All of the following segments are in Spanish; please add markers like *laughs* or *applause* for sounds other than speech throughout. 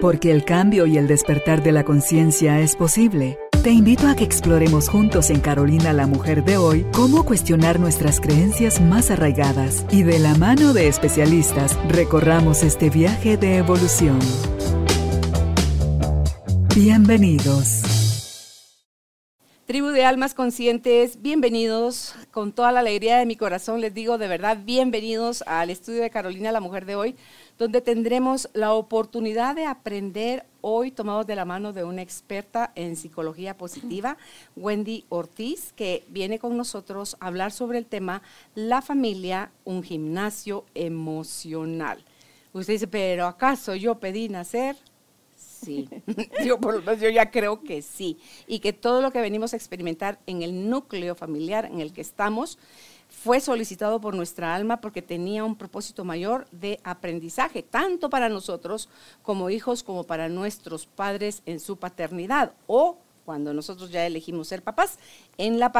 Porque el cambio y el despertar de la conciencia es posible. Te invito a que exploremos juntos en Carolina la Mujer de hoy cómo cuestionar nuestras creencias más arraigadas y de la mano de especialistas recorramos este viaje de evolución. Bienvenidos. Tribu de almas conscientes, bienvenidos. Con toda la alegría de mi corazón les digo de verdad bienvenidos al estudio de Carolina la Mujer de hoy donde tendremos la oportunidad de aprender hoy tomados de la mano de una experta en psicología positiva, Wendy Ortiz, que viene con nosotros a hablar sobre el tema La familia, un gimnasio emocional. Usted dice, pero ¿acaso yo pedí nacer? Sí, *laughs* yo, por lo menos yo ya creo que sí. Y que todo lo que venimos a experimentar en el núcleo familiar en el que estamos, fue solicitado por nuestra alma porque tenía un propósito mayor de aprendizaje, tanto para nosotros como hijos, como para nuestros padres en su paternidad o cuando nosotros ya elegimos ser papás, en la,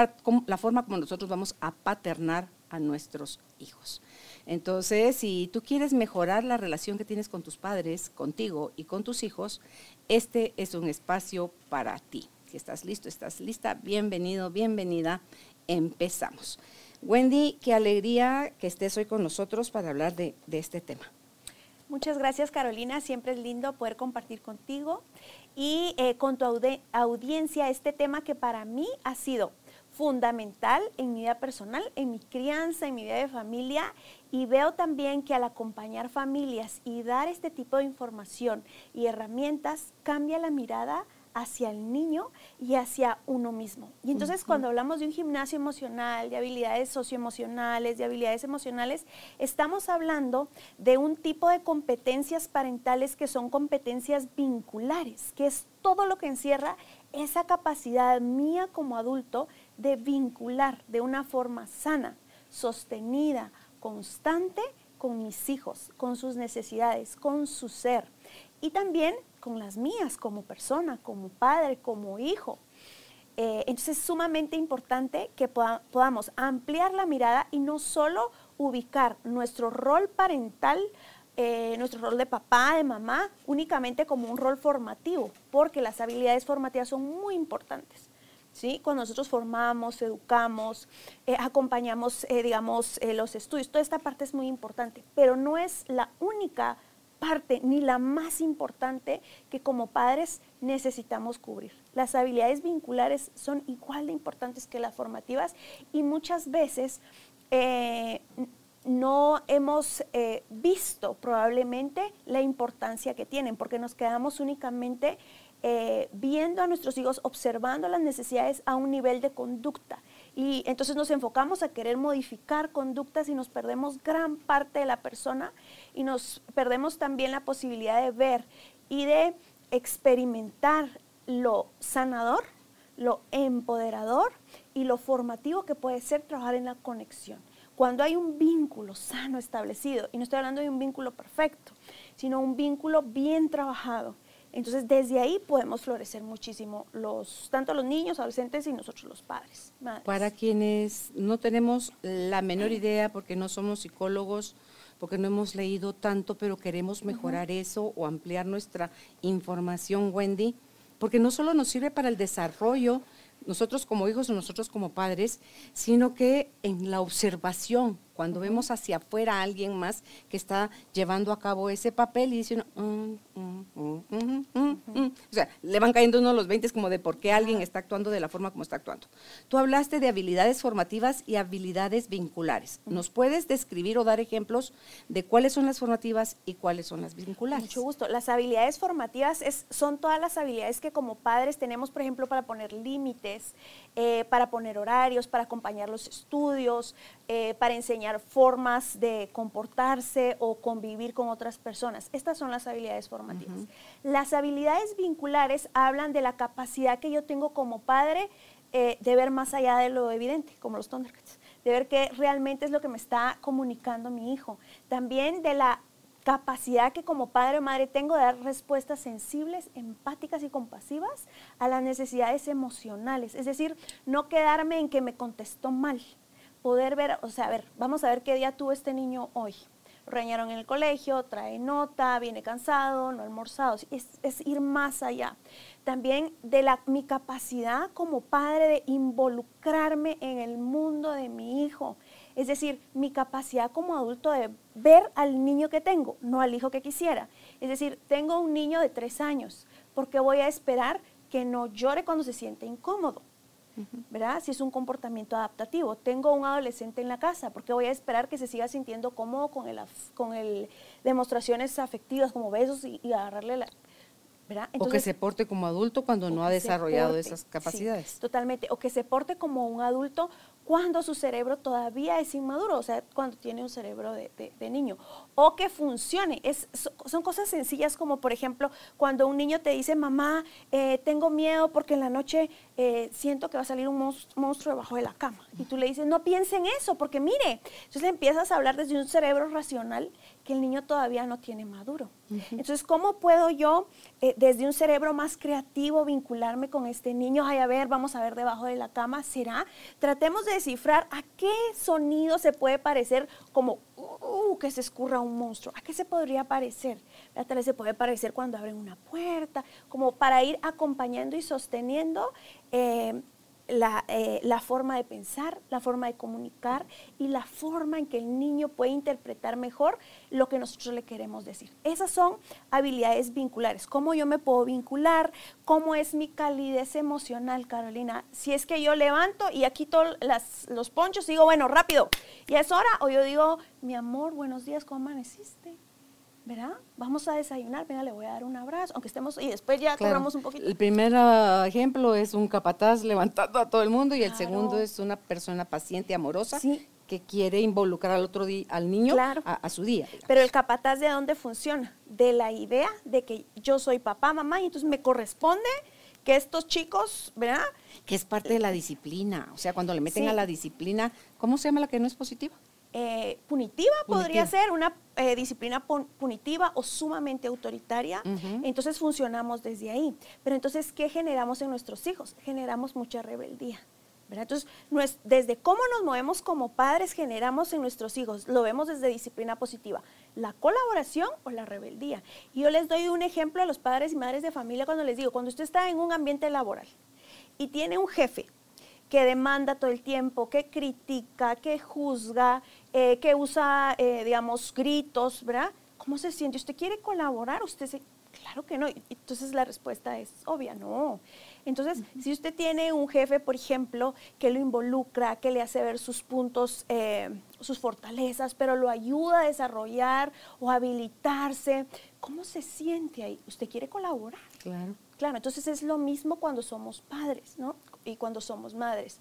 forma como nosotros vamos a paternar a nuestros hijos. Entonces, si tú quieres mejorar la relación que tienes con tus padres, contigo y con tus hijos, este es un espacio para ti. Si estás listo, estás lista, bienvenido, bienvenida, empezamos. Wendy, qué alegría que estés hoy con nosotros para hablar de, este tema. Muchas gracias Carolina, siempre es lindo poder compartir contigo y eh, con tu audiencia este tema que para mí ha sido fundamental en mi vida personal, en mi crianza, en mi vida de familia y veo también que al acompañar familias y dar este tipo de información y herramientas cambia la mirada hacia el niño y hacia uno mismo. Y entonces cuando hablamos de un gimnasio emocional, de habilidades socioemocionales, de habilidades emocionales, estamos hablando de un tipo de competencias parentales que son competencias vinculares, que es todo lo que encierra esa capacidad mía como adulto de vincular de una forma sana, sostenida, constante con mis hijos, con sus necesidades, con su ser. Y también con las mías como persona, como padre, como hijo. Eh, entonces es sumamente importante que podamos ampliar la mirada y no solo ubicar nuestro rol parental, eh, nuestro rol de papá, de mamá, únicamente como un rol formativo, porque las habilidades formativas son muy importantes. ¿Sí? Cuando nosotros formamos, educamos, eh, acompañamos, digamos, los estudios, toda esta parte es muy importante, pero no es la única parte ni la más importante que como padres necesitamos cubrir. Las habilidades vinculares son igual de importantes que las formativas y muchas veces eh, no hemos eh, visto probablemente la importancia que tienen porque nos quedamos únicamente eh, viendo a nuestros hijos, observando las necesidades a un nivel de conducta. Y entonces nos enfocamos a querer modificar conductas y nos perdemos gran parte de la persona y nos perdemos también la posibilidad de ver y de experimentar lo sanador, lo empoderador y lo formativo que puede ser trabajar en la conexión. Cuando hay un vínculo sano establecido, y no estoy hablando de un vínculo perfecto, sino un vínculo bien trabajado, entonces, desde ahí podemos florecer muchísimo, los, tanto los niños, adolescentes y nosotros los padres. Para quienes no tenemos la menor idea, porque no somos psicólogos, porque no hemos leído tanto, pero queremos mejorar eso o ampliar nuestra información, Wendy, porque no solo nos sirve para el desarrollo, nosotros como hijos o nosotros como padres, sino que en la observación, cuando vemos hacia afuera a alguien más que está llevando a cabo ese papel y dice uno, mm, mm, mm, o sea, le van cayendo uno los 20 como de por qué alguien está actuando de la forma como está actuando. Tú hablaste de habilidades formativas y habilidades vinculares. ¿Nos puedes describir o dar ejemplos de cuáles son las formativas y cuáles son las vinculares? Mucho gusto. Las habilidades formativas es, son todas las habilidades que como padres tenemos, por ejemplo, para poner límites, eh, para poner horarios, para acompañar los estudios, eh, para enseñar formas de comportarse o convivir con otras personas. Estas son las habilidades formativas. Las habilidades vinculares hablan de la capacidad que yo tengo como padre eh, de ver más allá de lo evidente, como los Thundercats, de ver qué realmente es lo que me está comunicando mi hijo. También de la capacidad que como padre o madre tengo de dar respuestas sensibles, empáticas y compasivas a las necesidades emocionales. Es decir, no quedarme en que me contestó mal. Poder ver, o sea, a ver, vamos a ver qué día tuvo este niño hoy. lo regañaron en el colegio, trae nota, viene cansado, no almorzado. Es, es ir más allá. También de la, mi capacidad como padre de involucrarme en el mundo de mi hijo. Es decir, mi capacidad como adulto de ver al niño que tengo, no al hijo que quisiera. Es decir, tengo un niño de tres años, porque voy a esperar que no llore cuando se siente incómodo. ¿Verdad? Si es un comportamiento adaptativo. Tengo un adolescente en la casa, porque voy a esperar que se siga sintiendo cómodo con el, con el demostraciones afectivas como besos y, agarrarle la... ¿verdad? o que se porte como adulto cuando no ha desarrollado esas capacidades. totalmente. O que se porte como un adulto cuando su cerebro todavía es inmaduro, o sea, cuando tiene un cerebro de, niño. O que funcione. Es, son cosas sencillas como, por ejemplo, cuando un niño te dice, mamá, eh, tengo miedo porque en la noche eh, siento que va a salir un monstruo debajo de la cama. Y tú le dices, no piense en eso, porque mire, entonces le empiezas a hablar desde un cerebro racional que el niño todavía no tiene maduro. Entonces, ¿cómo puedo yo, eh, desde un cerebro más creativo, vincularme con este niño? Ay, a ver, vamos a ver debajo de la cama, ¿será? Tratemos de descifrar a qué sonido se puede parecer como uh, que se escurra un monstruo. ¿A qué se podría parecer? Tal vez se puede parecer cuando abren una puerta, como para ir acompañando y sosteniendo eh, eh, la, forma de pensar, la forma de comunicar y la forma en que el niño puede interpretar mejor lo que nosotros le queremos decir. Esas son habilidades vinculares. ¿Cómo yo me puedo vincular? ¿Cómo es mi calidez emocional, Carolina? Si es que yo levanto y aquí todos los ponchos y digo, bueno, rápido, ya es hora, o yo digo, mi amor, buenos días, ¿cómo amaneciste? ¿Verdad? Vamos a desayunar, venga, le voy a dar un abrazo, aunque estemos, y después ya cobramos un poquito. El primer ah, ejemplo es un capataz levantando a todo el mundo y el segundo es una persona paciente, amorosa, que quiere involucrar al otro día, al niño a, su día. Pero el capataz de dónde funciona? De la idea de que yo soy papá, mamá, y entonces me corresponde que estos chicos, ¿verdad? Que es parte de la disciplina, o sea, cuando le meten a la disciplina, ¿cómo se llama la que no es positiva? Eh, punitiva, podría ser una eh, disciplina punitiva o sumamente autoritaria. Entonces funcionamos desde ahí. Pero entonces, ¿qué generamos en nuestros hijos? Generamos mucha rebeldía. Entonces, desde cómo nos movemos como padres generamos en nuestros hijos, lo vemos desde disciplina positiva, la colaboración o la rebeldía. Y yo les doy un ejemplo a los padres y madres de familia cuando les digo, cuando usted está en un ambiente laboral y tiene un jefe que demanda todo el tiempo, que critica, que juzga, eh, que usa, eh, digamos, gritos, ¿verdad? ¿Cómo se siente? ¿Usted quiere colaborar? Usted se, claro que no. Entonces la respuesta es obvia, no. Entonces, si usted tiene un jefe, por ejemplo, que lo involucra, que le hace ver sus puntos, eh, sus fortalezas, pero lo ayuda a desarrollar o habilitarse, ¿cómo se siente ahí? ¿Usted quiere colaborar? Claro. Claro, entonces es lo mismo cuando somos padres, ¿no? Y cuando somos madres.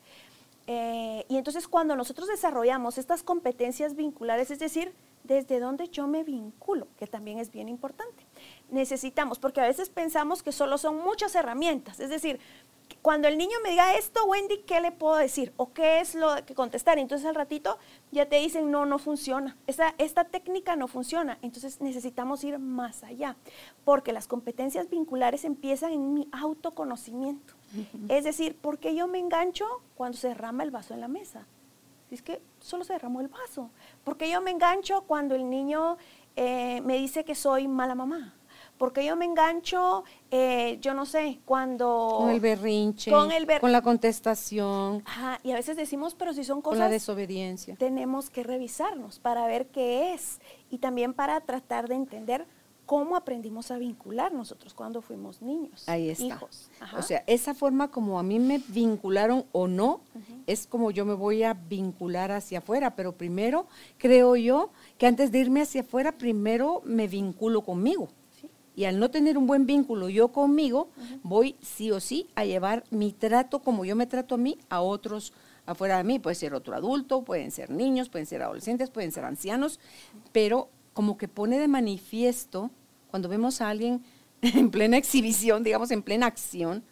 Eh, y entonces cuando nosotros desarrollamos estas competencias vinculares, es decir, desde dónde yo me vinculo, que también es bien importante. Necesitamos, porque a veces pensamos que solo son muchas herramientas, es decir, cuando el niño me diga esto, Wendy, ¿qué le puedo decir? ¿O qué es lo que contestar? Entonces al ratito ya te dicen, no, no funciona. Esta, esta técnica no funciona. Entonces necesitamos ir más allá, porque las competencias vinculares empiezan en mi autoconocimiento. Es decir, ¿por qué yo me engancho cuando se derrama el vaso en la mesa? Si es que solo se derramó el vaso. ¿Por qué yo me engancho cuando el niño eh, me dice que soy mala mamá? porque yo me engancho, eh, yo no sé, cuando... Con el berrinche, con, el con la contestación. Ajá, y a veces decimos, pero si son cosas... Con la desobediencia. Tenemos que revisarnos para ver qué es y también para tratar de entender cómo aprendimos a vincular nosotros cuando fuimos niños. Ahí está. Hijos. O sea, esa forma como a mí me vincularon o no, es como yo me voy a vincular hacia afuera, pero primero creo yo que antes de irme hacia afuera, primero me vinculo conmigo. Y al no tener un buen vínculo yo conmigo, voy sí o sí a llevar mi trato como yo me trato a mí a otros afuera de mí. Puede ser otro adulto, pueden ser niños, pueden ser adolescentes, pueden ser ancianos, pero como que pone de manifiesto cuando vemos a alguien *laughs* en plena exhibición, digamos en plena acción,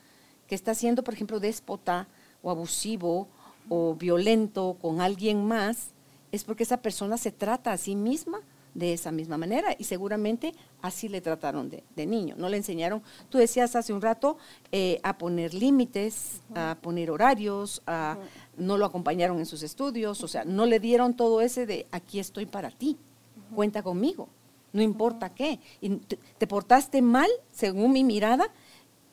que está siendo, por ejemplo, déspota o abusivo o violento con alguien más, es porque esa persona se trata a sí misma de esa misma manera y seguramente así le trataron de, niño. No le enseñaron, tú decías hace un rato, eh, a poner límites, a poner horarios, a, no lo acompañaron en sus estudios, o sea, no le dieron todo ese de aquí estoy para ti. Cuenta conmigo, no importa qué. Y te, te portaste mal, según mi mirada,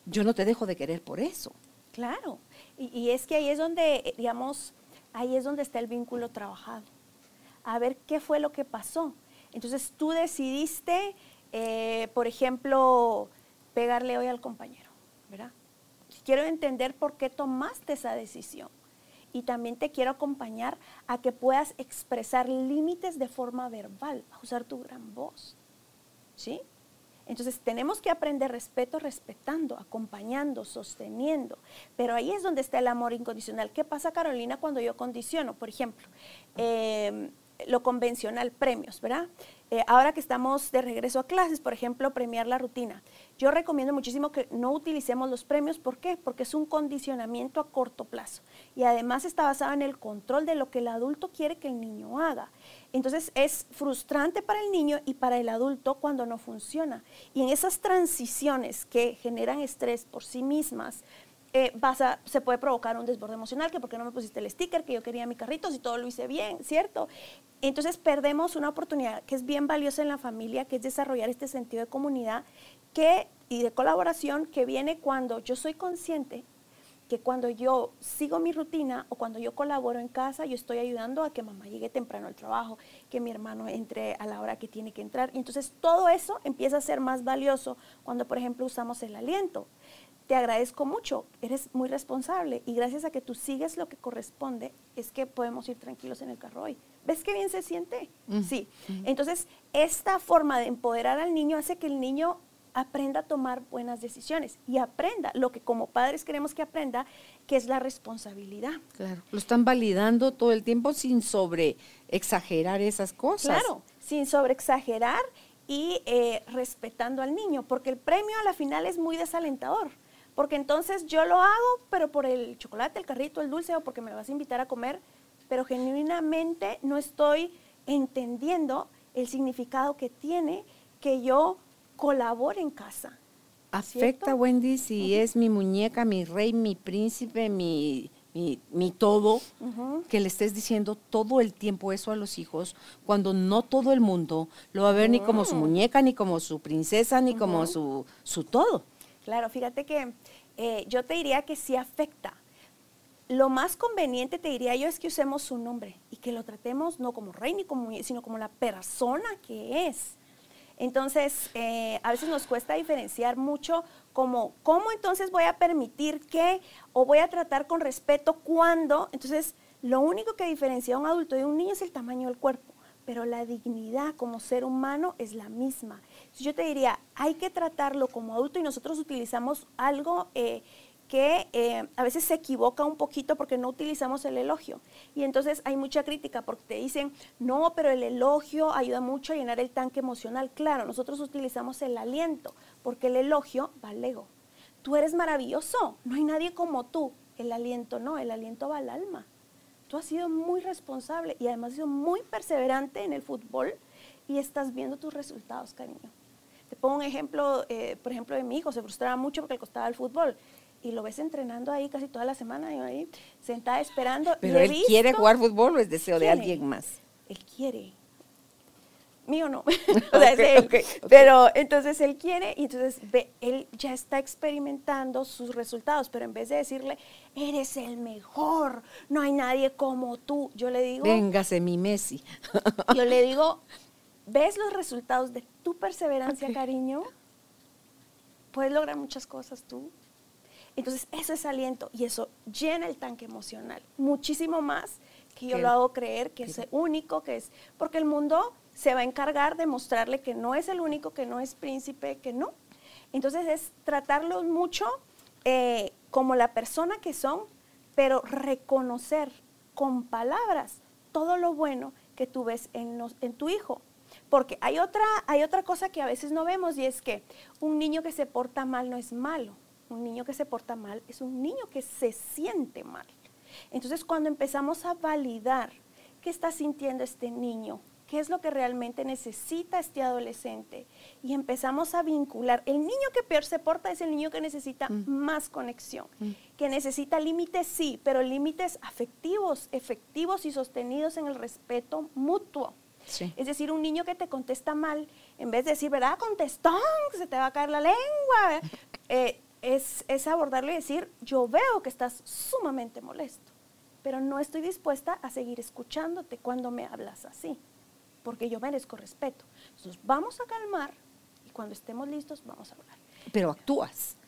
yo no te dejo de querer por eso. Claro, y, y es que ahí es donde, eh, digamos, ahí es donde está el vínculo trabajado. A ver qué fue lo que pasó. Entonces tú decidiste, eh, por ejemplo, pegarle hoy al compañero, ¿verdad? Quiero entender por qué tomaste esa decisión. Y también te quiero acompañar a que puedas expresar límites de forma verbal, a usar tu gran voz. ¿Sí? Entonces tenemos que aprender respeto respetando, acompañando, sosteniendo. Pero ahí es donde está el amor incondicional. ¿Qué pasa, Carolina, cuando yo condiciono? Por ejemplo, eh, lo convencional, premios, ¿verdad? Eh, ahora que estamos de regreso a clases, por ejemplo, premiar la rutina. Yo recomiendo muchísimo que no utilicemos los premios. ¿Por qué? Porque es un condicionamiento a corto plazo. Y además está basado en el control de lo que el adulto quiere que el niño haga. Entonces es frustrante para el niño y para el adulto cuando no funciona. Y en esas transiciones que generan estrés por sí mismas, eh, se puede provocar un desborde emocional, que porque no me pusiste el sticker, que yo quería mi carrito, si todo lo hice bien, ¿cierto? Entonces perdemos una oportunidad que es bien valiosa en la familia, que es desarrollar este sentido de comunidad que, y de colaboración que viene cuando yo soy consciente que cuando yo sigo mi rutina o cuando yo colaboro en casa, yo estoy ayudando a que mamá llegue temprano al trabajo, que mi hermano entre a la hora que tiene que entrar. Y entonces todo eso empieza a ser más valioso cuando, por ejemplo, usamos el aliento te agradezco mucho, eres muy responsable y gracias a que tú sigues lo que corresponde, es que podemos ir tranquilos en el carro hoy. ¿Ves qué bien se siente? Sí. Entonces, esta forma de empoderar al niño hace que el niño aprenda a tomar buenas decisiones y aprenda lo que como padres queremos que aprenda, que es la responsabilidad. Claro, lo están validando todo el tiempo sin sobre exagerar esas cosas. Claro, sin sobre exagerar y eh, respetando al niño, porque el premio a la final es muy desalentador porque entonces yo lo hago, pero por el chocolate, el carrito, el dulce o porque me vas a invitar a comer, pero genuinamente no estoy entendiendo el significado que tiene que yo colabore en casa. Afecta, Wendy, si es mi muñeca, mi rey, mi príncipe, mi, mi, todo, que le estés diciendo todo el tiempo eso a los hijos, cuando no todo el mundo lo va a ver ni como su muñeca, ni como su princesa, ni como su, su todo. Claro, fíjate que eh, yo te diría que sí afecta. Lo más conveniente, te diría yo, es que usemos su nombre y que lo tratemos no como rey ni como sino como la persona que es. Entonces, eh, a veces nos cuesta diferenciar mucho como, ¿cómo entonces voy a permitir que o voy a tratar con respeto cuando? Entonces, lo único que diferencia a un adulto de un niño es el tamaño del cuerpo, pero la dignidad como ser humano es la misma yo te diría, hay que tratarlo como adulto y nosotros utilizamos algo eh, que eh, a veces se equivoca un poquito porque no utilizamos el elogio. Y entonces hay mucha crítica porque te dicen, no, pero el elogio ayuda mucho a llenar el tanque emocional. Claro, nosotros utilizamos el aliento porque el elogio va al ego. Tú eres maravilloso, no hay nadie como tú. El aliento no, el aliento va al alma. Tú has sido muy responsable y además has sido muy perseverante en el fútbol y estás viendo tus resultados, cariño. Te pongo un ejemplo, eh, por ejemplo, de mi hijo, se frustraba mucho porque le costaba el fútbol. Y lo ves entrenando ahí casi toda la semana, ahí sentada esperando. Pero él quiere jugar fútbol o es deseo de alguien más. Él quiere. Mío no. *laughs* o sea, es él. Pero entonces él quiere y entonces ve, él ya está experimentando sus resultados, pero en vez de decirle, eres el mejor, no hay nadie como tú, yo le digo. Véngase mi Messi. *laughs* yo le digo, ves los resultados de tu perseverancia, cariño, puedes lograr muchas cosas tú. Entonces, eso es aliento y eso llena el tanque emocional, muchísimo más que yo lo hago creer que es único, que es, porque el mundo se va a encargar de mostrarle que no es el único, que no es príncipe, que no. Entonces, es tratarlos mucho eh, como la persona que son, pero reconocer con palabras todo lo bueno que tú ves en, en tu hijo. Porque hay otra, hay otra cosa que a veces no vemos y es que un niño que se porta mal no es malo. Un niño que se porta mal es un niño que se siente mal. Entonces cuando empezamos a validar qué está sintiendo este niño, qué es lo que realmente necesita este adolescente y empezamos a vincular. El niño que peor se porta es el niño que necesita mm. más conexión, mm. que necesita límites, sí, pero límites afectivos, efectivos y sostenidos en el respeto mutuo. Sí. Es decir, un niño que te contesta mal, en vez de decir, ¿verdad? Contestón, se te va a caer la lengua. *laughs* Eh, es, es abordarlo y decir, yo veo que estás sumamente molesto, pero no estoy dispuesta a seguir escuchándote cuando me hablas así, porque yo merezco respeto. Entonces, vamos a calmar y cuando estemos listos, vamos a hablar. Pero actúas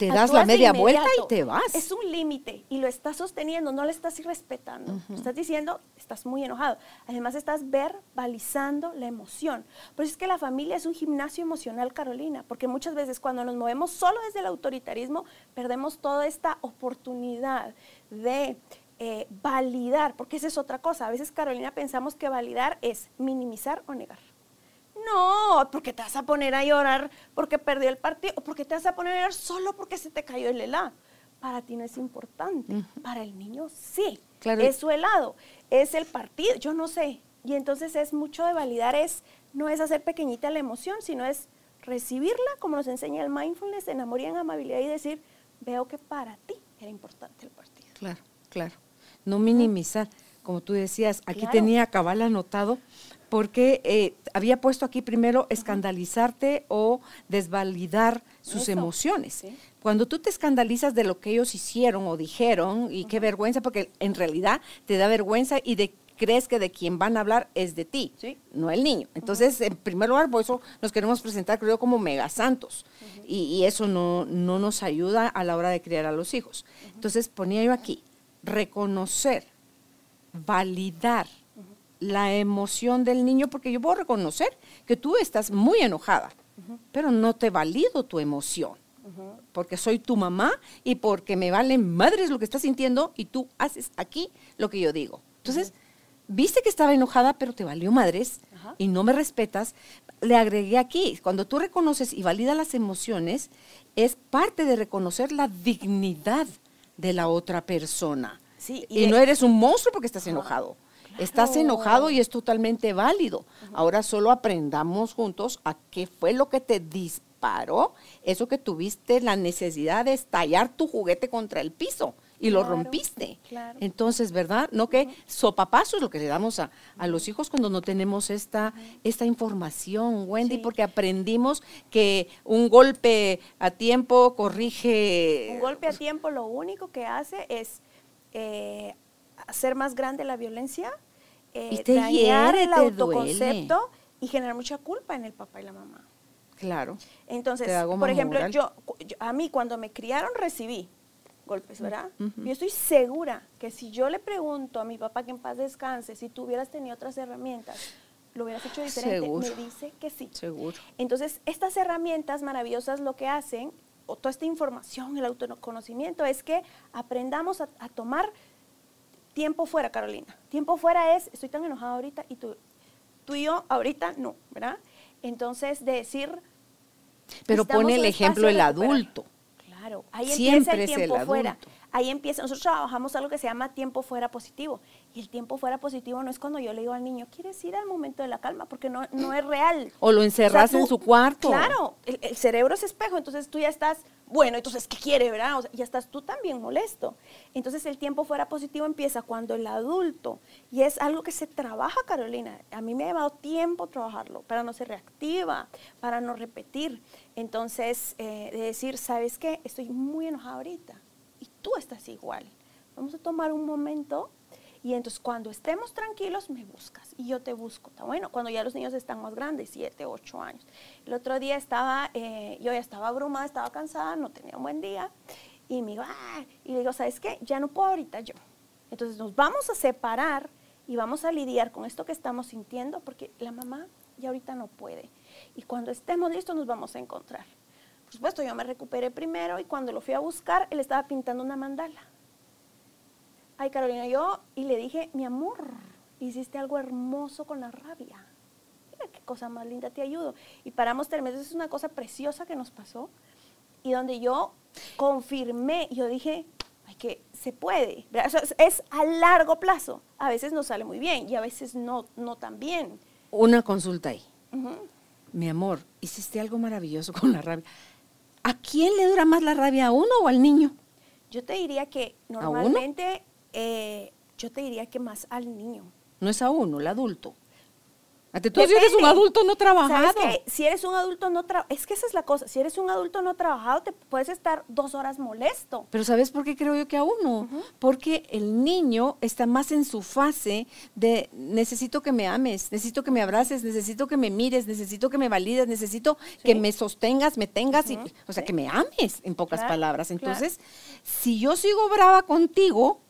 te das la media vuelta y te vas. Es un límite y lo estás sosteniendo, no le estás irrespetando. Estás diciendo, estás muy enojado. Además, estás verbalizando la emoción. Por eso es que la familia es un gimnasio emocional, Carolina, porque muchas veces cuando nos movemos solo desde el autoritarismo, perdemos toda esta oportunidad de eh, validar, porque esa es otra cosa. A veces, Carolina, pensamos que validar es minimizar o negar. No, porque te vas a poner a llorar porque perdió el partido o porque te vas a poner a llorar solo porque se te cayó el helado. Para ti no es importante, para el niño sí. Claro. Es su helado, es el partido, yo no sé. Y entonces es mucho de validar, es no es hacer pequeñita la emoción, sino es recibirla, como nos enseña el mindfulness, en amor y en amabilidad y decir, veo que para ti era importante el partido. Claro, claro. No minimizar, como tú decías, aquí tenía cabal anotado porque eh, había puesto aquí primero escandalizarte o desvalidar sus emociones. Cuando tú te escandalizas de lo que ellos hicieron o dijeron, y qué vergüenza, porque en realidad te da vergüenza y de crees que de quien van a hablar es de ti, no el niño. Entonces, en primer lugar, por eso nos queremos presentar, creo, como megasantos. y, y, eso no, no nos ayuda a la hora de criar a los hijos. Entonces, ponía yo aquí, reconocer, validar, la emoción del niño, porque yo puedo reconocer que tú estás muy enojada, pero no te valido tu emoción, porque soy tu mamá y porque me vale madres lo que estás sintiendo y tú haces aquí lo que yo digo. Entonces, viste que estaba enojada, pero te valió madres y no me respetas. Le agregué aquí, cuando tú reconoces y validas las emociones, es parte de reconocer la dignidad de la otra persona. y, no eres un monstruo porque estás enojado. Estás enojado y es totalmente válido. Ahora solo aprendamos juntos a qué fue lo que te disparó, eso que tuviste la necesidad de estallar tu juguete contra el piso y lo rompiste. Entonces, ¿verdad? No que sopapazo es lo que le damos a, los hijos cuando no tenemos esta, esta información, Wendy, porque aprendimos que un golpe a tiempo corrige... Un golpe a tiempo lo único que hace es eh, hacer más grande la violencia eh, dañar el autoconcepto y generar mucha culpa en el papá y la mamá. Claro. Entonces, por ejemplo, yo, a mí cuando me criaron recibí golpes, ¿verdad? Yo estoy segura que si yo le pregunto a mi papá que en paz descanse, si tú hubieras tenido otras herramientas, lo hubieras hecho diferente. Me dice que sí. Seguro. Entonces, estas herramientas maravillosas lo que hacen, o toda esta información, el autoconocimiento, es que aprendamos a tomar tiempo fuera, Carolina. Tiempo fuera es, estoy tan enojada ahorita y tú, tú y yo ahorita no, ¿verdad? Entonces, de decir... Pero pone el ejemplo el adulto. Claro, ahí empieza el tiempo fuera. Ahí empieza, nosotros trabajamos algo que se llama tiempo fuera positivo. Y el tiempo fuera positivo no es cuando yo le digo al niño, ¿quieres ir al momento de la calma? Porque no, no es real. O lo encerras en su cuarto. Claro, el, cerebro es espejo, entonces tú ya estás, bueno, entonces, ¿qué quiere, verdad? O ya estás tú también molesto. Entonces, el tiempo fuera positivo empieza cuando el adulto, y es algo que se trabaja, Carolina. A mí me ha llevado tiempo trabajarlo, para no ser reactiva, para no repetir. Entonces, eh, de decir, ¿sabes qué? Estoy muy enojada ahorita tú estás igual. Vamos a tomar un momento y entonces cuando estemos tranquilos me buscas y yo te busco. Está bueno, cuando ya los niños están más grandes, 7, 8 años. El otro día estaba, eh, yo ya estaba abrumada, estaba cansada, no tenía un buen día y me digo, ah", y le digo, ¿sabes qué? Ya no puedo ahorita yo. Entonces nos vamos a separar y vamos a lidiar con esto que estamos sintiendo porque la mamá ya ahorita no puede. Y cuando estemos listos nos vamos a encontrar. Por supuesto, yo me recuperé primero y cuando lo fui a buscar, él estaba pintando una mandala ay Carolina, yo, y le dije, mi amor, hiciste algo hermoso con la rabia. Mira qué cosa más linda, te ayudo. Y paramos tres meses, es una cosa preciosa que nos pasó. Y donde yo confirmé, yo dije, ay, que se puede. es, a largo plazo. A veces nos sale muy bien y a veces no, no tan bien. Una consulta ahí. Mi amor, hiciste algo maravilloso con la rabia. ¿A quién le dura más la rabia, a uno o al niño? Yo te diría que normalmente eh, yo te diría que más al niño. No es a uno, el adulto. Ante todo, si eres un Depende. adulto no trabajado. Si eres un adulto no trabajado, es que esa es la cosa, si eres un adulto no trabajado, te puedes estar dos horas molesto. Pero ¿sabes por qué creo yo que aún no? Porque el niño está más en su fase de necesito que me ames, necesito que me abraces, necesito que me mires, necesito que me valides, necesito que me sostengas, me tengas, y, o sea, que me ames, en pocas Claro, palabras. claro. Entonces, si yo sigo brava contigo,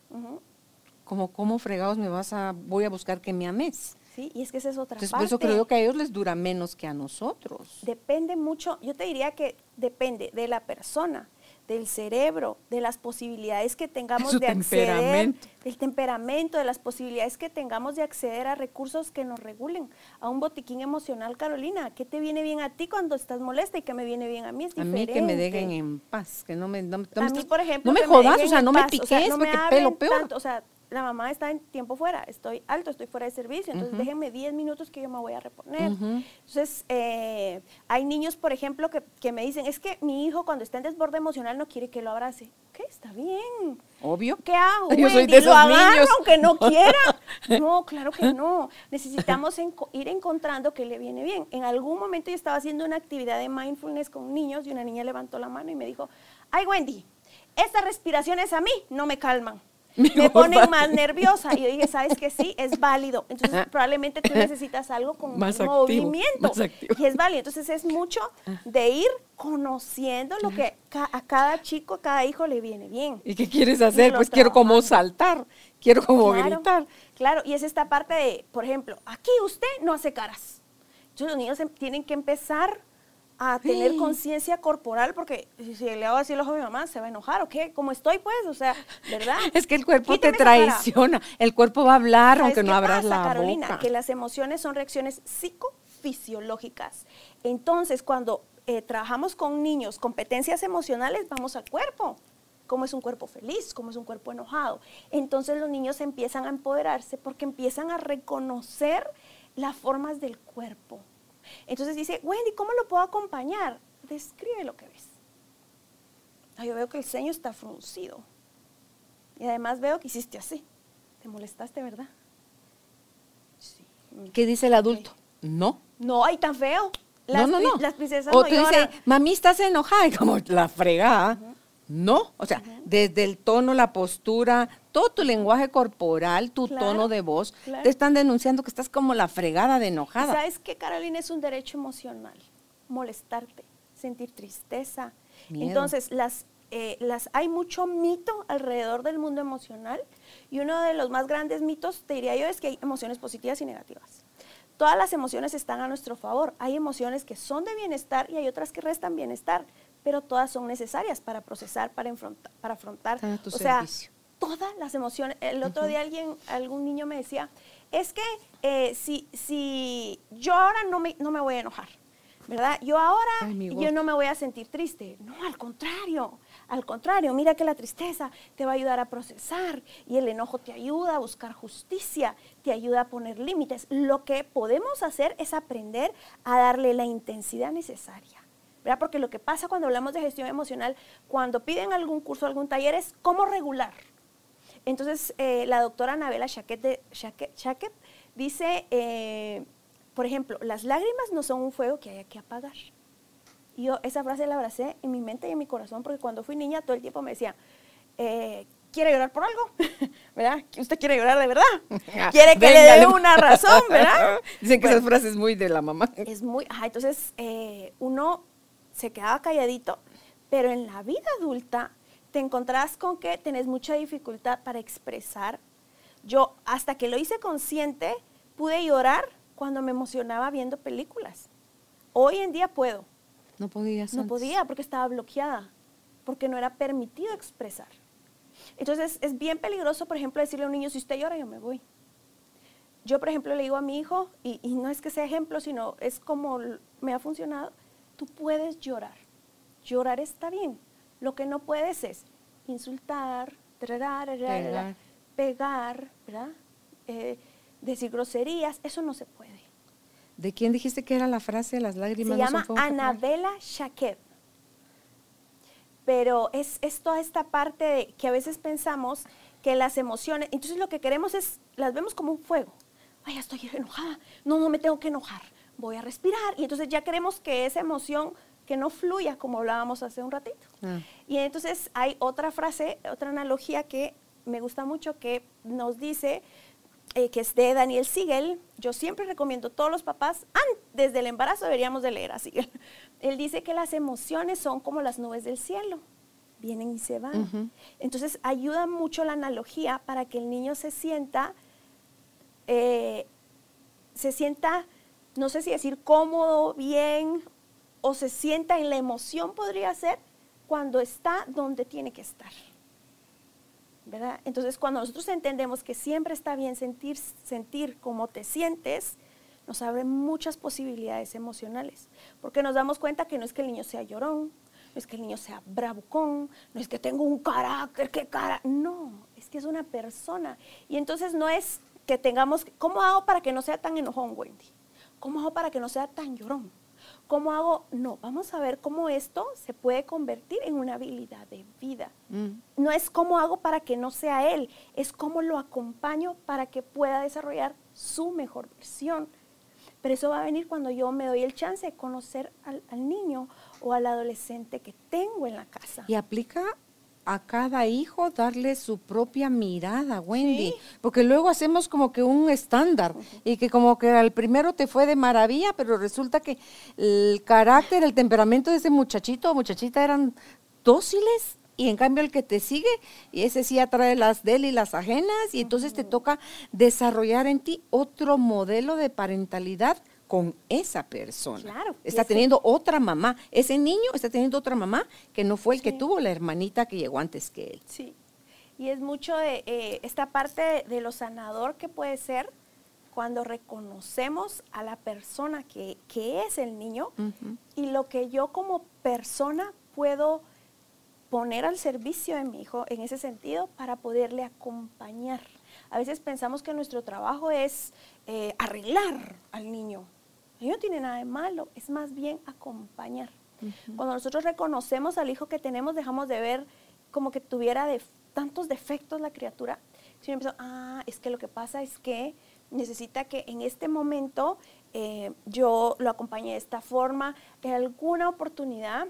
como cómo fregados me vas a, voy a buscar que me ames. ¿Sí? Y es que esa es otra Entonces, por parte. eso creo que a ellos les dura menos que a nosotros. Depende mucho, yo te diría que depende de la persona, del cerebro, de las posibilidades que tengamos Su de acceder, del temperamento, de las posibilidades que tengamos de acceder a recursos que nos regulen, a un botiquín emocional, Carolina. ¿Qué te viene bien a ti cuando estás molesta y qué me viene bien a mí? Es A mí que me dejen en paz, que no me, no, no me a mí, por ejemplo, no me jodas, o sea, no me piques, o sea, no me porque pelo peor. tanto, o sea, la mamá está en tiempo fuera, estoy alto, estoy fuera de servicio, entonces déjenme 10 minutos que yo me voy a reponer. Entonces, eh, hay niños, por ejemplo, que, que me dicen, es que mi hijo cuando está en desborde emocional no quiere que lo abrace. Ok, está bien. Obvio. ¿Qué hago? *laughs* Yo soy Wendy? de esos ¿Lo agarro niños. aunque no *laughs* quiera? No, claro que no. Necesitamos enco- ir encontrando qué le viene bien. En algún momento yo estaba haciendo una actividad de mindfulness con niños y una niña levantó la mano y me dijo, ay Wendy, estas respiraciones a mí no me calman. Me ponen más nerviosa. Y yo dije, ¿sabes que Sí, es válido. Entonces, probablemente tú necesitas algo con Más más, activo, movimiento. más activo. Y es válido. Entonces, es mucho de ir conociendo lo que a cada chico, a cada hijo le viene bien. ¿Y qué quieres hacer? Pues quiero como saltar, quiero como Claro, gritar. Claro, y es esta parte de, por ejemplo, aquí usted no hace caras. Entonces los niños em- tienen que empezar a tener Sí. conciencia corporal porque si si le hago así el ojo a mi mamá, se va a enojar o qué, como estoy pues, o sea, ¿verdad? *laughs* Es que el cuerpo te Quíteme traiciona, el cuerpo va a hablar ¿Sabes aunque no abras pasa, la Carolina? boca. Que las emociones son reacciones psicofisiológicas. Entonces, cuando eh, trabajamos con niños, competencias emocionales, vamos al cuerpo. Cómo es un cuerpo feliz, cómo es un cuerpo enojado. Entonces los niños empiezan a empoderarse porque empiezan a reconocer las formas del cuerpo. Entonces dice, Wendy, ¿cómo lo puedo acompañar? Describe lo que ves. Ah, yo veo que el ceño está fruncido. Y además veo que hiciste así. Te molestaste, ¿verdad? Sí. ¿Qué dice el adulto? No. No, ay, tan feo. Las, no, no, no. las princesas o no te dice, lloran. mami, estás enojada, y como la fregada. No, o sea, desde el tono, la postura, todo tu lenguaje corporal, tu Claro, tono de voz, claro. te están denunciando que estás como la fregada de enojada. ¿Sabes qué, Carolina? Es un derecho emocional. Molestarte, sentir tristeza. Miedo. Entonces, las, eh, las, hay mucho mito alrededor del mundo emocional y uno de los más grandes mitos, te diría yo, es que hay emociones positivas y negativas. Todas las emociones están a nuestro favor. Hay emociones que son de bienestar y hay otras que restan bienestar, pero todas son necesarias para procesar, para, enfronta- para afrontar. A tu o sea. Todas las emociones. El otro día alguien, algún niño me decía, es que eh, si, si yo ahora no me, no me voy a enojar, ¿verdad? Yo ahora Ay, yo no me voy a sentir triste. No, al contrario, al contrario, mira que la tristeza te va a ayudar a procesar y el enojo te ayuda a buscar justicia, te ayuda a poner límites. Lo que podemos hacer es aprender a darle la intensidad necesaria. ¿verdad? Porque lo que pasa cuando hablamos de gestión emocional, cuando piden algún curso, algún taller, es cómo regular. Entonces, eh, la doctora Anabela Shaquet, dice, eh, por ejemplo, las lágrimas no son un fuego que haya que apagar. Y yo esa frase la abracé en mi mente y en mi corazón, porque cuando fui niña todo el tiempo me decía, eh, ¿quiere llorar por algo? *laughs* ¿Verdad? ¿Usted quiere llorar de verdad? ¿Quiere que le dé una razón? ¿Verdad? *laughs* Dicen que Bueno, esas frases muy de la mamá. es muy, ajá, entonces uno se quedaba calladito, pero en la vida adulta te encontrás con que tenés mucha dificultad para expresar. Yo, hasta que lo hice consciente, pude llorar cuando me emocionaba viendo películas. Hoy en día puedo. No podías. No antes. podía porque estaba bloqueada, porque no era permitido expresar. Entonces es bien peligroso, por ejemplo, decirle a un niño, si usted llora, yo me voy. Yo, por ejemplo, le digo a mi hijo, y, y no es que sea ejemplo, sino es como me ha funcionado, tú puedes llorar. Llorar está bien. Lo que no puedes es insultar, tarará, Pegar. pegar, ¿verdad? Eh, decir groserías, eso no se puede. ¿De quién dijiste que era la frase las lágrimas? Se no llama fuego que apaga"? Anabela Shaquet. Pero es, es toda esta parte de que a veces pensamos que las emociones, entonces lo que queremos es, las vemos como un fuego. ay, estoy enojada, no, no me tengo que enojar, voy a respirar. Y entonces ya queremos que esa emoción que no fluya como hablábamos hace un ratito. Ah. Y entonces hay otra frase, otra analogía que me gusta mucho que nos dice, eh, que es de Daniel Siegel, yo siempre recomiendo a todos los papás, desde el embarazo deberíamos de leer a Siegel. *laughs* Él dice que las emociones son como las nubes del cielo, vienen y se van. Entonces ayuda mucho la analogía para que el niño se sienta, eh, se sienta, no sé si decir cómodo, bien, o se sienta en la emoción podría ser cuando está donde tiene que estar. ¿verdad? Entonces, cuando nosotros entendemos que siempre está bien sentir, sentir como te sientes, nos abre muchas posibilidades emocionales, porque nos damos cuenta que no es que el niño sea llorón, no es que el niño sea bravucón, no es que tenga un carácter, qué cara, no, es que es una persona. Y entonces no es que tengamos, ¿cómo hago para que no sea tan enojón, Wendy? ¿Cómo hago para que no sea tan llorón? ¿Cómo hago? No, vamos a ver cómo esto se puede convertir en una habilidad de vida. Mm. No es cómo hago para que no sea él, es cómo lo acompaño para que pueda desarrollar su mejor versión. Pero eso va a venir cuando yo me doy el chance de conocer al, al niño o al adolescente que tengo en la casa. Y aplica a cada hijo darle su propia mirada, Wendy, porque luego hacemos como que un estándar y que como que al primero te fue de maravilla, pero resulta que el carácter, el temperamento de ese muchachito o muchachita eran dóciles y en cambio el que te sigue, y ese sí atrae las de él y las ajenas, y entonces te toca desarrollar en ti otro modelo de parentalidad con esa persona. Claro, Está teniendo otra mamá. Ese niño está teniendo otra mamá que no fue el que tuvo la hermanita que llegó antes que él. Sí. Y es mucho de eh, esta parte de, de lo sanador que puede ser cuando reconocemos a la persona que, que es el niño y lo que yo como persona puedo poner al servicio de mi hijo en ese sentido para poderle acompañar. A veces pensamos que nuestro trabajo es eh, arreglar al niño. Niño no tiene nada de malo, es más bien acompañar. Cuando nosotros reconocemos al hijo que tenemos, dejamos de ver como que tuviera de tantos defectos la criatura. Sino empezó, ah, es que lo que pasa es que necesita que en este momento eh, yo lo acompañe de esta forma, en alguna oportunidad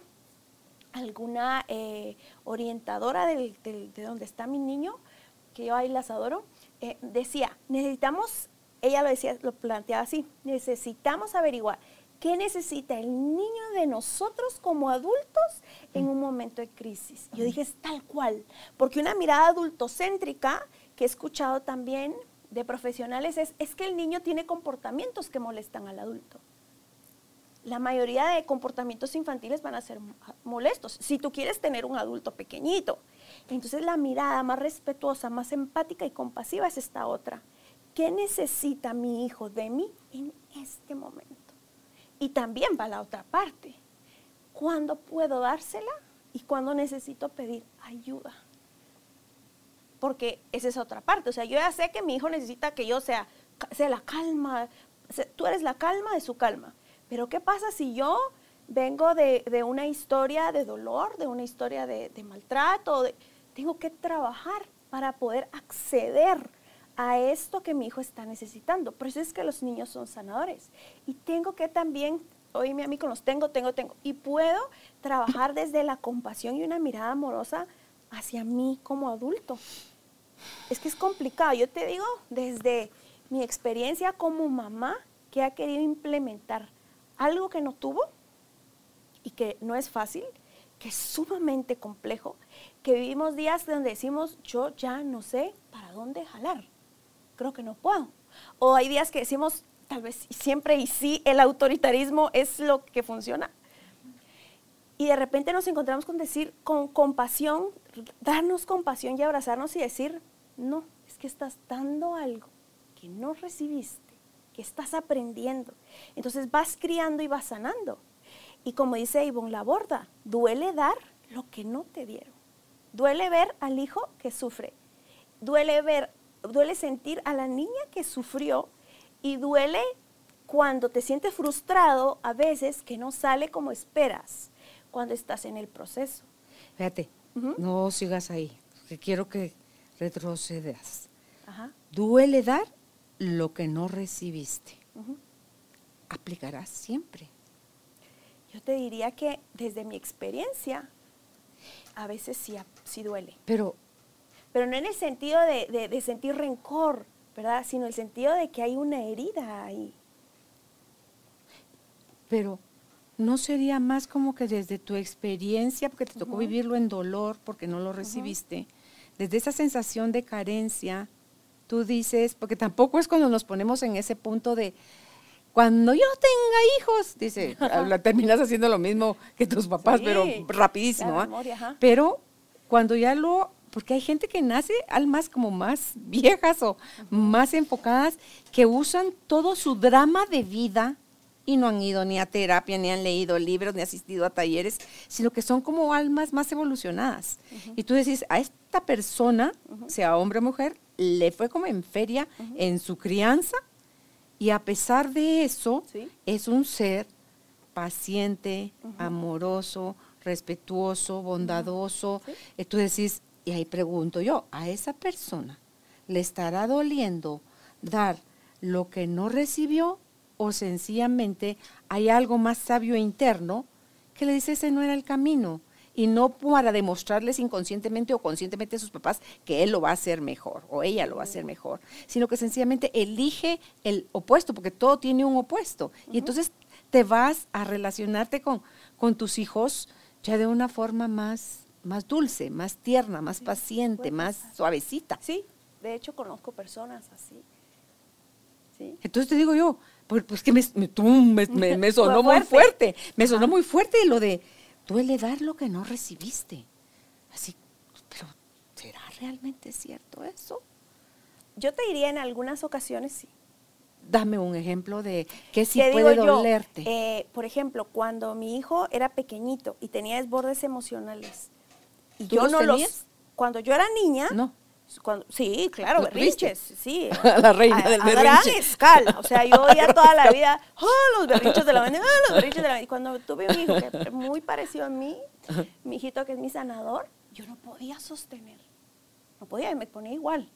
alguna eh, orientadora del- del- de donde está mi niño, que yo ahí las adoro, eh, decía, necesitamos, ella lo decía, lo planteaba así, necesitamos averiguar qué necesita el niño de nosotros como adultos en un momento de crisis. Yo dije, es tal cual, porque una mirada adultocéntrica que he escuchado también de profesionales es, es que el niño tiene comportamientos que molestan al adulto la mayoría de comportamientos infantiles van a ser molestos. Si tú quieres tener un adulto pequeñito, entonces la mirada más respetuosa, más empática y compasiva es esta otra. ¿Qué necesita mi hijo de mí en este momento? Y también va la otra parte. ¿Cuándo puedo dársela y cuándo necesito pedir ayuda? Porque esa es otra parte. O sea, yo ya sé que mi hijo necesita que yo sea, sea la calma. Tú eres la calma de su calma. Pero ¿qué pasa si yo vengo de, una historia de dolor, de una historia de, maltrato? tengo que trabajar para poder acceder a esto que mi hijo está necesitando. Por eso es que los niños son sanadores. Y tengo que también, oíme a mí con los tengo, tengo, tengo. Y puedo trabajar desde la compasión y una mirada amorosa hacia mí como adulto. Es que es complicado. Yo te digo, desde mi experiencia como mamá, que ha querido implementar algo que no tuvo y que no es fácil, que es sumamente complejo, que vivimos días donde decimos, yo ya no sé para dónde jalar, creo que no puedo. O hay días que decimos, tal vez siempre y sí, el autoritarismo es lo que funciona. Y de repente nos encontramos con decir, con compasión, darnos compasión y abrazarnos y decir, no, es que estás dando algo que no recibiste, que estás aprendiendo. Entonces vas criando y vas sanando. Y como dice Ivonne Laborda, duele dar lo que no te dieron. Duele ver al hijo que sufre. Duele ver, duele sentir a la niña que sufrió y duele cuando te sientes frustrado a veces que no sale como esperas cuando estás en el proceso. Fíjate, no sigas ahí, que quiero que retrocedas. Ajá. Duele dar lo que no recibiste. Aplicarás siempre. Yo te diría que desde mi experiencia, a veces sí, sí duele. Pero, Pero no en el sentido de, de- de sentir rencor, ¿verdad? Sino el sentido de que hay una herida ahí. pero, ¿no sería más como que desde tu experiencia, porque te tocó vivirlo en dolor, porque no lo recibiste, desde esa sensación de carencia, tú dices, porque tampoco es cuando nos ponemos en ese punto de, cuando yo tenga hijos, dice, *laughs* terminas haciendo lo mismo que tus papás, Sí, pero rapidísimo. ajá. Pero cuando ya lo, porque hay gente que nace almas como más viejas o más enfocadas, que usan todo su drama de vida y no han ido ni a terapia, ni han leído libros, ni asistido a talleres, sino que son como almas más evolucionadas. Y tú decís, a esta persona, sea hombre o mujer, le fue como en feria en su crianza y a pesar de eso, Sí. es un ser paciente, amoroso, respetuoso, bondadoso. Eh, Tú decís, y ahí pregunto yo, ¿a esa persona le estará doliendo dar lo que no recibió o sencillamente hay algo más sabio interno que le dice ese no era el camino? Y no para demostrarles inconscientemente o conscientemente a sus papás que él lo va a hacer mejor o ella lo va a hacer mejor, sino que sencillamente elige el opuesto, porque todo tiene un opuesto. Y entonces te vas a relacionarte con, con tus hijos ya de una forma más, más dulce, más tierna, más paciente, más suavecita. Sí, de hecho conozco personas así. Sí. Entonces te digo yo, pues, pues que me, me, me- *laughs* sonó muy fuerte. me sonó muy fuerte lo de, duele dar lo que no recibiste. Así, pero ¿será realmente cierto eso? Yo te diría en algunas ocasiones sí. Dame un ejemplo de qué sí ¿Qué puede yo? dolerte. Eh, por ejemplo, cuando mi hijo era pequeñito y tenía desbordes emocionales, y ¿Tú yo los no tenías? los. Cuando yo era niña. No. cuando- sí, claro, berrinches, sí. *laughs* La reina a, del a gran berrinche. escala. O sea, yo oía toda la vida, oh, los berrinches de la mañana, oh, los berrinches de la mañana. Y cuando tuve un hijo que es muy parecido a mí, mi hijito que es mi sanador, yo no podía sostener. No podía, me ponía igual.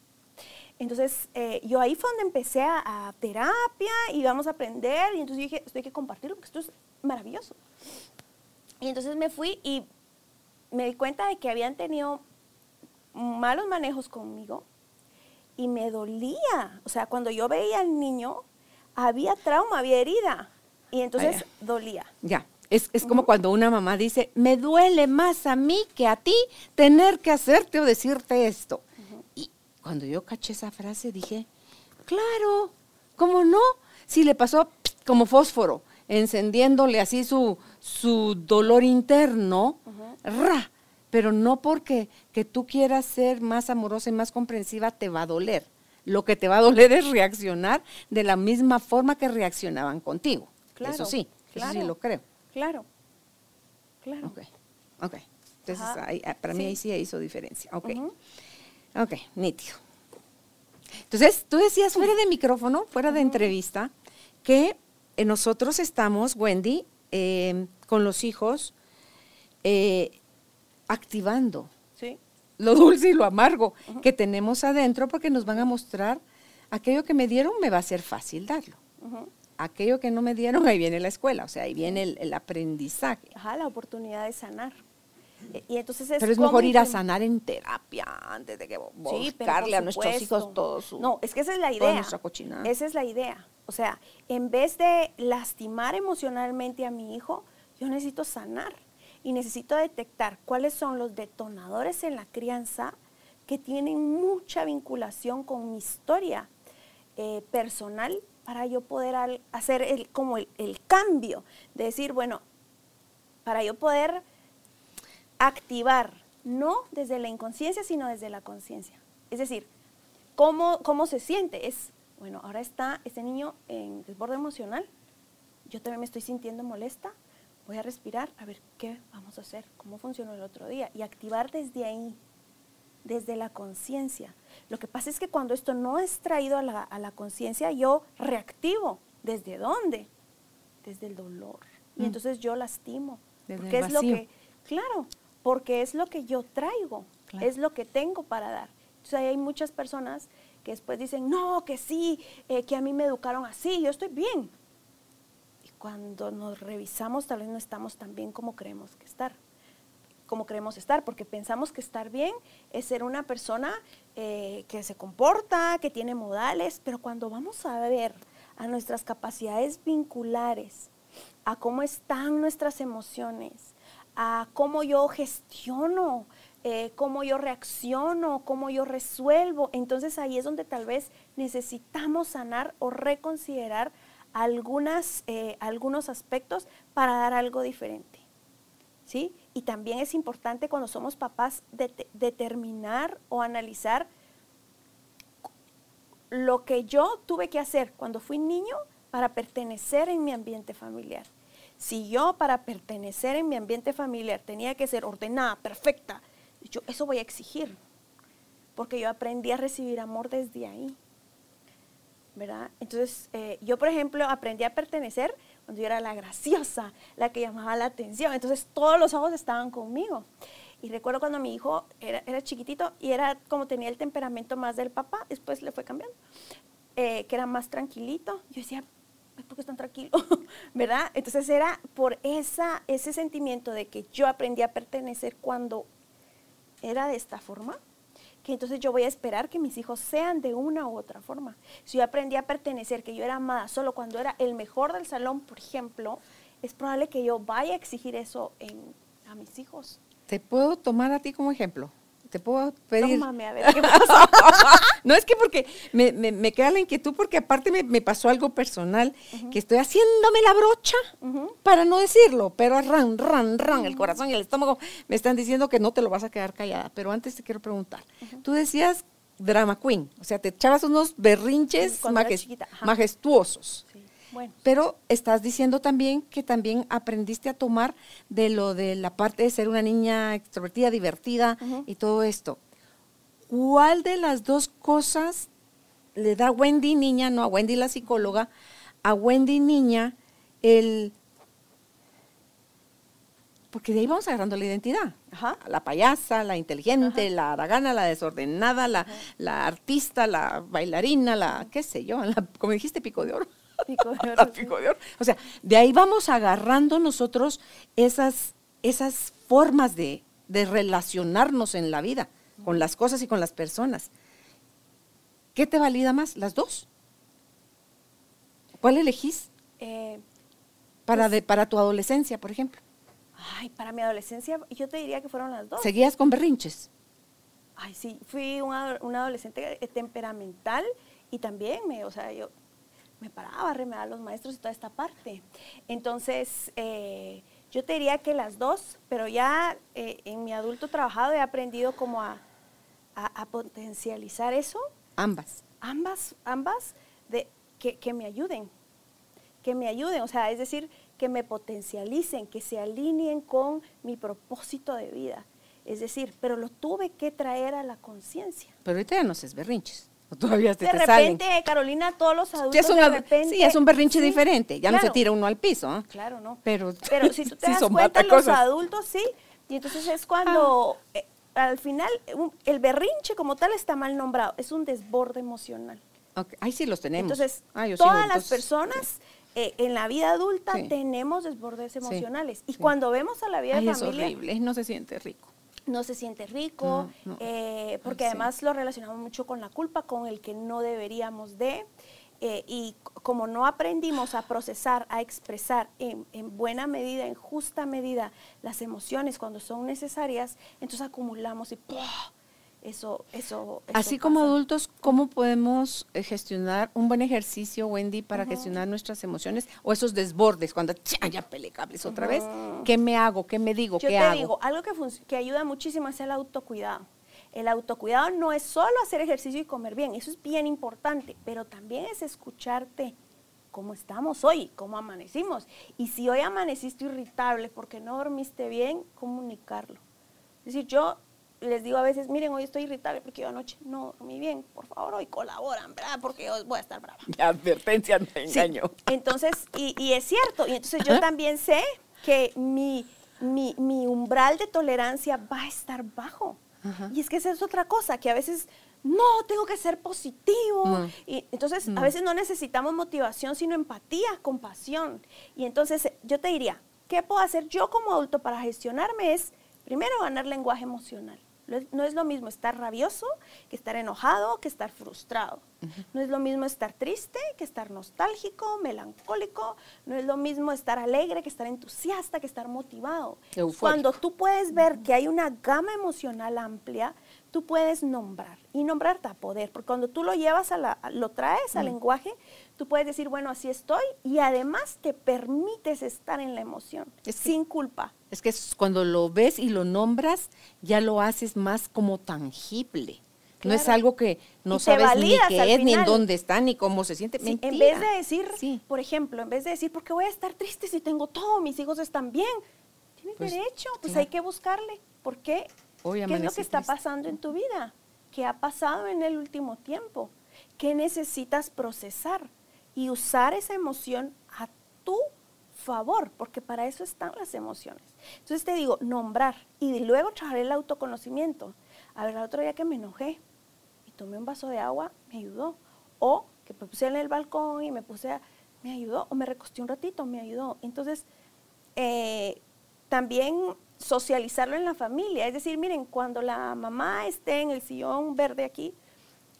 Entonces, eh, yo ahí fue donde empecé a, a terapia y vamos a aprender. Y entonces yo dije, esto hay que compartirlo porque esto es maravilloso. Y entonces me fui y me di cuenta de que habían tenido malos manejos conmigo y me dolía. O sea, cuando yo veía al niño, había trauma, había herida. Y entonces Vaya. dolía. Ya, es, es como cuando una mamá dice, me duele más a mí que a ti tener que hacerte o decirte esto. Y cuando yo caché esa frase dije, claro, ¿cómo no? Si le pasó como fósforo, encendiéndole así su, su dolor interno, ra, pero no porque que tú quieras ser más amorosa y más comprensiva te va a doler. Lo que te va a doler es reaccionar de la misma forma que reaccionaban contigo. Claro, eso sí, eso sí lo creo. Claro. Claro. Ok, ok. Entonces, ahí, ah, para mí Sí. ahí sí hizo diferencia. Ok, Ujú. ok, nítido. Entonces, tú decías fuera de micrófono, fuera de entrevista, que eh, nosotros estamos, Wendy, eh, con los hijos, eh, activando Sí. lo dulce y lo amargo que tenemos adentro porque nos van a mostrar aquello que me dieron me va a ser fácil darlo. Aquello que no me dieron, ahí viene la escuela, o sea, ahí viene el, el aprendizaje. Ajá, la oportunidad de sanar. E- Y entonces es Pero es mejor ir a sanar en terapia antes de que Sí, buscarle a nuestros hijos todo su... No, es que esa es la toda idea. nuestra cochinada. Esa es la idea. O sea, en vez de lastimar emocionalmente a mi hijo, yo necesito sanar y necesito detectar cuáles son los detonadores en la crianza que tienen mucha vinculación con mi historia eh, personal para yo poder hacer el, como el, el cambio, de decir, bueno, para yo poder activar, no desde la inconsciencia, sino desde la conciencia. Es decir, ¿cómo, ¿cómo se siente? Es, bueno, ahora está este niño en desborde emocional, yo también me estoy sintiendo molesta, voy a respirar, a ver qué vamos a hacer, cómo funcionó el otro día, y activar desde ahí, desde la conciencia. Lo que pasa es que cuando esto no es traído a la, a la conciencia, yo reactivo. ¿Desde dónde? Desde el dolor. Y Mm. entonces yo lastimo. Desde porque el es lo que, claro, porque es lo que yo traigo, Claro. es lo que tengo para dar. Entonces ahí hay muchas personas que después dicen, no, que sí, eh, que a mí me educaron así, yo estoy bien. Cuando nos revisamos, tal vez no estamos tan bien como creemos que estar como creemos estar, porque pensamos que estar bien es ser una persona eh, que se comporta, que tiene modales, pero cuando vamos a ver a nuestras capacidades vinculares, a cómo están nuestras emociones, a cómo yo gestiono, eh, cómo yo reacciono, cómo yo resuelvo. Entonces ahí es donde tal vez necesitamos sanar o reconsiderar algunas, eh, algunos aspectos para dar algo diferente. ¿Sí? Y también es importante cuando somos papás determinar o analizar lo que yo tuve que hacer cuando fui niño para pertenecer en mi ambiente familiar. Si yo para pertenecer en mi ambiente familiar tenía que ser ordenada, perfecta, yo eso voy a exigir, porque yo aprendí a recibir amor desde ahí. ¿Verdad? Entonces, eh, yo, por ejemplo, aprendí a pertenecer cuando yo era la graciosa, la que llamaba la atención. Entonces, todos los ojos estaban conmigo. Y recuerdo cuando mi hijo era, chiquitito y era como tenía el temperamento más del papá, después le fue cambiando, eh, que era más tranquilito. Yo decía, ¿por qué es tan tranquilo? *laughs* ¿Verdad? Entonces era por esa, ese sentimiento de que yo aprendí a pertenecer cuando era de esta forma, que entonces yo voy a esperar que mis hijos sean de una u otra forma. Si yo aprendí a pertenecer, que yo era amada solo cuando era el mejor del salón, por ejemplo, es probable que yo vaya a exigir eso en, a mis hijos. ¿Te puedo tomar a ti como ejemplo? Te puedo pedir. Tómame, a ver qué pasa. *laughs* no es que porque me, me, queda la inquietud, porque aparte me, pasó algo personal, que estoy haciéndome la brocha, para no decirlo, pero ran, ran, ran, el corazón y el estómago me están diciendo que no te lo vas a quedar callada. Pero antes te quiero preguntar, tú decías drama queen, o sea, te echabas unos berrinches majestuosos. Pero estás diciendo también que también aprendiste a tomar de lo de la parte de ser una niña extrovertida, divertida y todo esto. ¿Cuál de las dos cosas le da a Wendy niña, no a Wendy la psicóloga, a Wendy niña el... Porque de ahí vamos agarrando la identidad. La payasa, la inteligente, la aragana, la desordenada, la, la, artista, la bailarina, la, qué sé yo, como dijiste, pico de oro. *laughs* O sea, de ahí vamos agarrando nosotros esas, esas formas de, relacionarnos en la vida, con las cosas y con las personas. ¿Qué te valida más? ¿Las dos? ¿Cuál elegís? Eh, para, pues para tu adolescencia, por ejemplo. Ay, para mi adolescencia, yo te diría que fueron las dos. ¿Seguías con berrinches? Ay, sí, fui una, una adolescente temperamental y también me, o sea, yo me paraba a remedar a los maestros y toda esta parte. Entonces, eh, yo te diría que las dos, pero ya eh, en mi adulto trabajado he aprendido como a, potencializar eso. Ambas. Ambas, ambas, de, que, que me ayuden, que me ayuden, o sea, es decir, que me potencialicen, que se alineen con mi propósito de vida. Es decir, pero lo tuve que traer a la conciencia. Pero ahorita ya no se berrinches *laughs* todavía te, de repente, Carolina, todos los adultos de repente... Sí, es un berrinche diferente, ya no se tira uno al piso. ¿ah? Claro, no. Pero, *laughs* Pero si tú *laughs* te das cuenta, los adultos sí, y entonces es cuando, ah. eh, al final, el berrinche como tal está mal nombrado, es un desborde emocional. Okay. Ahí sí los tenemos. Entonces, ah, todas las personas... Eh, en la vida adulta tenemos desbordes emocionales. y cuando vemos a la vida de familia... Es horrible, no se siente rico no se siente rico, eh, porque además lo relacionamos mucho con la culpa, con el que no deberíamos de. Eh, y como no aprendimos a procesar, a expresar en, buena medida, en justa medida, las emociones cuando son necesarias, entonces acumulamos y eso, eso, Así como adultos, ¿cómo podemos eh, gestionar un buen ejercicio, Wendy, para gestionar nuestras emociones o esos desbordes cuando *laughs* ya pele cables otra vez? ¿Qué me hago? ¿Qué me digo? Yo ¿Qué te digo, algo que, que ayuda muchísimo es el autocuidado. El autocuidado no es solo hacer ejercicio y comer bien, eso es bien importante, pero también es escucharte cómo estamos hoy, cómo amanecimos. Y si hoy amaneciste irritable porque no dormiste bien, comunicarlo. Es decir, yo les digo a veces, miren, hoy estoy irritable porque yo anoche no dormí bien, por favor, hoy colaboran, ¿verdad? Porque yo voy a estar brava. La advertencia no engaño. Entonces, y, es cierto, y entonces yo también sé que mi, mi, umbral de tolerancia va a estar bajo. Y es que esa es otra cosa, que a veces no, tengo que ser positivo. No. Y entonces No. a veces no necesitamos motivación, sino empatía, compasión. Y entonces yo te diría, ¿qué puedo hacer yo como adulto para gestionarme? Es primero ganar lenguaje emocional. No es, lo mismo estar rabioso que estar enojado, que estar frustrado. No es lo mismo estar triste que estar nostálgico, melancólico. No es lo mismo estar alegre que estar entusiasta, que estar motivado. Eufórico. Cuando tú puedes ver que hay una gama emocional amplia, tú puedes nombrar. Y nombrar da poder, porque cuando tú lo llevas a la, lo traes al lenguaje, tú puedes decir, bueno, así estoy, y además te permites estar en la emoción, Es que- sin culpa. Es que cuando lo ves y lo nombras, ya lo haces más como tangible. No es algo que no sabes ni qué es, ni en dónde está, ni cómo se siente. Sí, en vez de decir, Sí. por ejemplo, en vez de decir, ¿por qué voy a estar triste si tengo todo? Mis hijos están bien. Tienes Pues, derecho, pues claro. hay que buscarle. ¿Por qué? ¿Qué es lo que está pasando en tu vida? ¿Qué ha pasado en el último tiempo? ¿Qué necesitas procesar? Y usar esa emoción a tu favor, porque para eso están las emociones. Entonces te digo, nombrar y luego trabajar el autoconocimiento. A ver, el otro día que me enojé y tomé un vaso de agua, me ayudó. O que me puse en el balcón y me puse a, me ayudó. O me recosté un ratito, me ayudó. Entonces, eh, también socializarlo en la familia. Es decir, miren, cuando la mamá esté en el sillón verde aquí,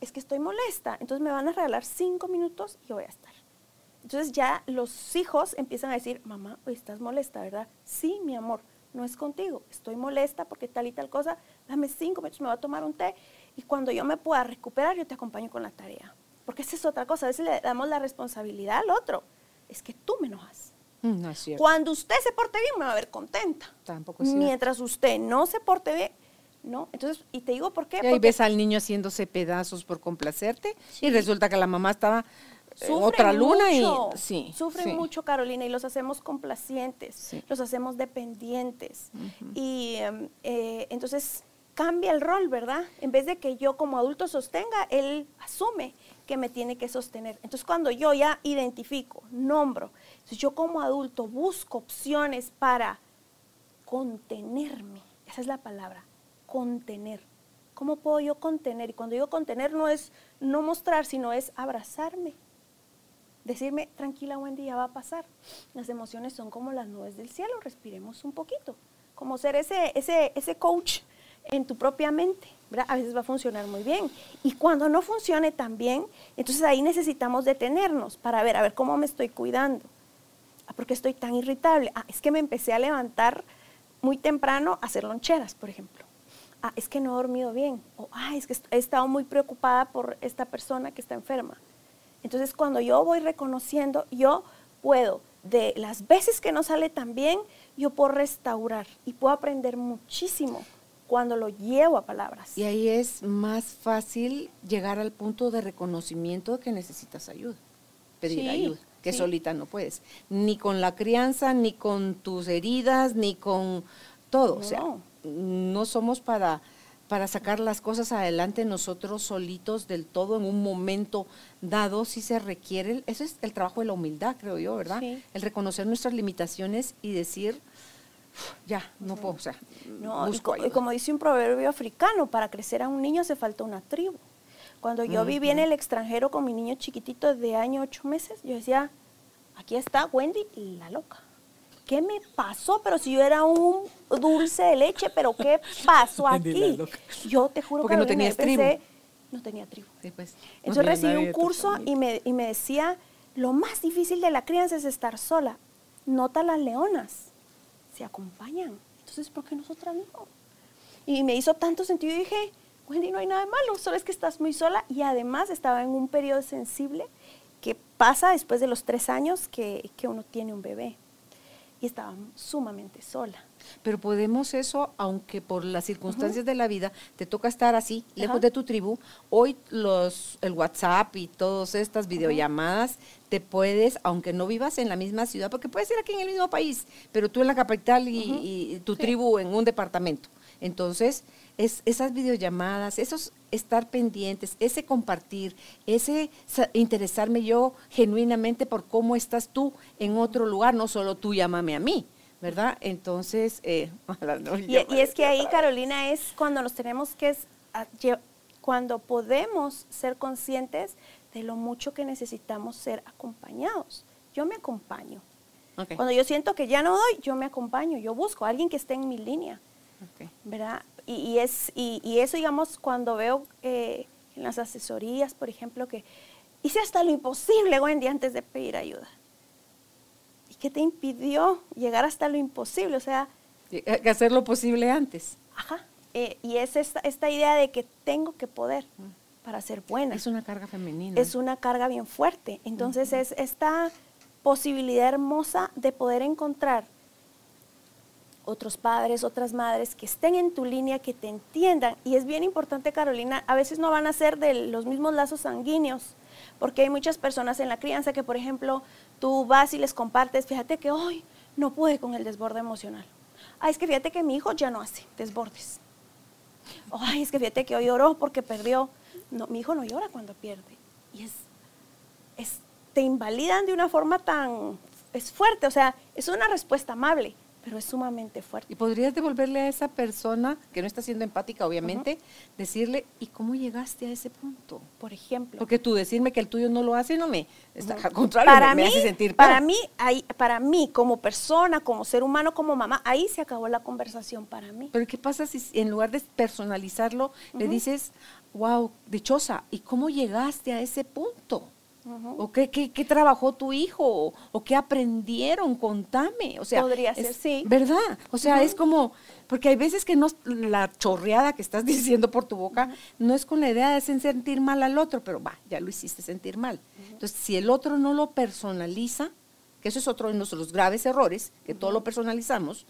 es que estoy molesta. Entonces me van a regalar cinco minutos y voy a estar. Entonces ya los hijos empiezan a decir, mamá, estás molesta, ¿verdad? Sí, mi amor, no es contigo. Estoy molesta porque tal y tal cosa. Dame cinco minutos, me voy a tomar un té. Y cuando yo me pueda recuperar, yo te acompaño con la tarea. Porque esa es otra cosa. A veces le damos la responsabilidad al otro. Es que tú me enojas. Mm, No es cierto. Cuando usted se porte bien, me va a ver contenta. Tampoco es cierto. Mientras usted no se porte bien, ¿no? Entonces, y te digo por qué. Y ahí Porque ves al niño haciéndose pedazos por complacerte Sí. y resulta que la mamá estaba sufren otra luna mucho, y sí. Sufren sí. mucho, Carolina, y los hacemos complacientes, Sí. los hacemos dependientes. Y em, eh, entonces cambia el rol, ¿verdad? En vez de que yo como adulto sostenga, él asume que me tiene que sostener. Entonces cuando yo ya identifico, nombro, entonces yo como adulto busco opciones para contenerme. Esa es la palabra, contener. ¿Cómo puedo yo contener? Y cuando digo contener no es no mostrar, sino es abrazarme. Decirme, tranquila Wendy, ya va a pasar. Las emociones son como las nubes del cielo, respiremos un poquito. Como ser ese, ese, ese coach en tu propia mente. A veces va a funcionar muy bien. Y cuando no funcione tan bien, entonces ahí necesitamos detenernos para ver, a ver cómo me estoy cuidando. Ah, ¿Por qué estoy tan irritable? Ah, es que me empecé a levantar muy temprano a hacer loncheras, por ejemplo. Ah, es que no he dormido bien. O, ah, es que he estado muy preocupada por esta persona que está enferma. Entonces, cuando yo voy reconociendo, yo puedo, de las veces que no sale tan bien, yo puedo restaurar y puedo aprender muchísimo cuando lo llevo a palabras. Y ahí es más fácil llegar al punto de reconocimiento de que necesitas ayuda, pedir Sí, ayuda, que sí. solita no puedes, ni con la crianza, ni con tus heridas, ni con todo. O sea, No. no somos para, para sacar las cosas adelante nosotros solitos del todo en un momento dado, si se requiere, eso es el trabajo de la humildad, creo yo, ¿verdad? Sí. El reconocer nuestras limitaciones y decir, ya, no puedo, o sea, No, y, busco co- y ayuda". como dice un proverbio africano, para crecer a un niño hace falta una tribu. Cuando yo viví en el extranjero con mi niño chiquitito de año ocho meses, yo decía, aquí está Wendy la loca. ¿Qué me pasó? Pero si yo era un dulce de leche, pero ¿qué pasó *laughs* aquí? Yo te juro Porque no pensé, tribu. no tenía tribu. Sí, pues, Entonces recibí un curso y me, y me decía, lo más difícil de la crianza es estar sola. Nota las leonas, se acompañan. Entonces, ¿por qué nosotras no? Y me hizo tanto sentido y dije, Wendy, no hay nada de malo, solo es que estás muy sola y además estaba en un periodo sensible que pasa después de los tres años que, que uno tiene un bebé. Y estaba sumamente sola. Pero podemos eso, aunque por las circunstancias de la vida te toca estar así, lejos de tu tribu. Hoy los, el WhatsApp y todas estas videollamadas te puedes, aunque no vivas en la misma ciudad, porque puedes ser aquí en el mismo país, pero tú en la capital y, tu Sí. tribu en un departamento. Entonces, es, esas videollamadas, esos estar pendientes, ese compartir, ese sa- interesarme yo genuinamente por cómo estás tú en otro lugar, no solo tú llámame a mí, ¿verdad? Entonces, eh, *laughs* no Y, es que ahí, *laughs* Carolina, es cuando nos tenemos que cuando podemos ser conscientes de lo mucho que necesitamos ser acompañados. Yo me acompaño. Cuando yo siento que ya no doy, yo me acompaño, yo busco a alguien que esté en mi línea, ¿verdad? Y, y es, y, y eso, digamos, cuando veo eh, en las asesorías, por ejemplo, que hice hasta lo imposible, Wendy, antes de pedir ayuda. ¿Y qué te impidió llegar hasta lo imposible? O sea, que hacer lo posible antes. ajá. eh, y es esta, esta idea de que tengo que poder para ser buena. Es una carga femenina. es una carga bien fuerte. Entonces es esta posibilidad hermosa de poder encontrar otros padres, otras madres que estén en tu línea, que te entiendan. Y es bien importante, Carolina, a veces no van a ser de los mismos lazos sanguíneos, porque hay muchas personas en la crianza que, por ejemplo, tú vas y les compartes, fíjate que hoy no pude con el desborde emocional. Ay, es que fíjate que mi hijo ya no hace desbordes. Ay, es que fíjate que hoy lloró porque perdió. No, mi hijo no llora cuando pierde. Y es, es, te invalidan de una forma tan, es fuerte, o sea, es una respuesta amable, pero es sumamente fuerte. Y podrías devolverle a esa persona, que no está siendo empática, obviamente, decirle, ¿y cómo llegaste a ese punto? Por ejemplo. Porque tú decirme que el tuyo no lo hace, no me, está, al contrario, para me, me mí, hace sentir para peor. mí, ahí, para mí, como persona, como ser humano, como mamá, ahí se acabó la conversación para mí. Pero ¿qué pasa si en lugar de personalizarlo, le dices, wow, dichosa, ¿y cómo llegaste a ese punto? ¿O qué, qué, qué trabajó tu hijo? ¿O, qué aprendieron? Contame. O sea, Podría ser, es- sí. ¿Verdad? O sea, es como, porque hay veces que no, la chorreada que estás *laughs* diciendo por tu boca no es con la idea de hacer sentir mal al otro, pero va, ya lo hiciste sentir mal. Entonces, si el otro no lo personaliza, que eso es otro de nuestros graves errores, que todo lo personalizamos,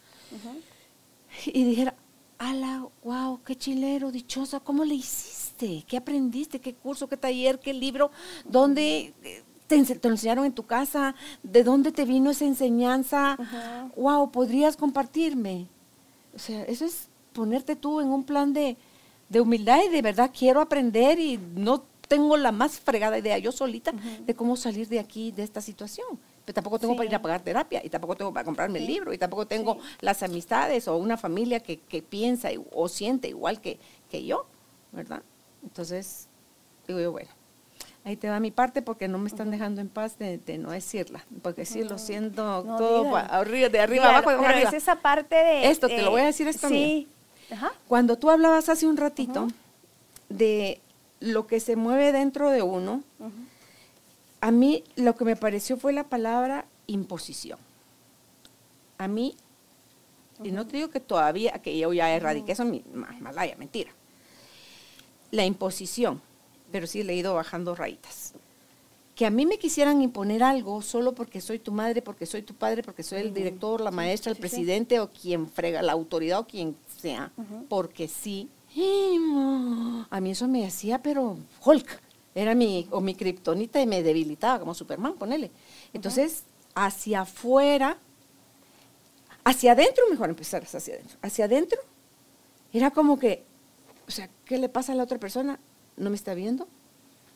y dijera, ala, wow, qué chilero, dichosa, ¿cómo le hiciste? ¿Qué aprendiste? ¿Qué curso? ¿Qué taller? ¿Qué libro? ¿Dónde eh, te, ense- te lo enseñaron en tu casa? ¿De dónde te vino esa enseñanza? Wow, ¿podrías compartirme? O sea, eso es ponerte tú en un plan de, de humildad y de verdad quiero aprender y no tengo la más fregada idea yo solita de cómo salir de aquí, de esta situación. Pero tampoco tengo para ir a pagar terapia y tampoco tengo para comprarme el libro y tampoco tengo las amistades o una familia que, que piensa o siente igual que, que yo, ¿verdad? Entonces, digo yo, bueno, ahí te va mi parte porque no me están dejando en paz de, de no decirla, porque sí lo siento No, todo pa- arriba, de arriba abajo, pero arriba. es esa parte de... Esto, te lo voy a decir esto Sí. Ajá. Cuando tú hablabas hace un ratito de lo que se mueve dentro de uno, a mí lo que me pareció fue la palabra imposición. A mí, y no te digo que todavía, que yo ya erradiqué eso, mi ma- malaya, mentira. La imposición, pero sí le he ido bajando rayitas. Que a mí me quisieran imponer algo solo porque soy tu madre, porque soy tu padre, porque soy el director, la maestra, el presidente o quien frega, la autoridad o quien sea, porque sí. A mí eso me hacía, pero Hulk, era mi, o mi kriptonita y me debilitaba como Superman, ponele. Entonces, hacia afuera, hacia adentro, mejor empezar hacia adentro. Hacia adentro, era como que, o sea, ¿qué le pasa a la otra persona? ¿No me está viendo?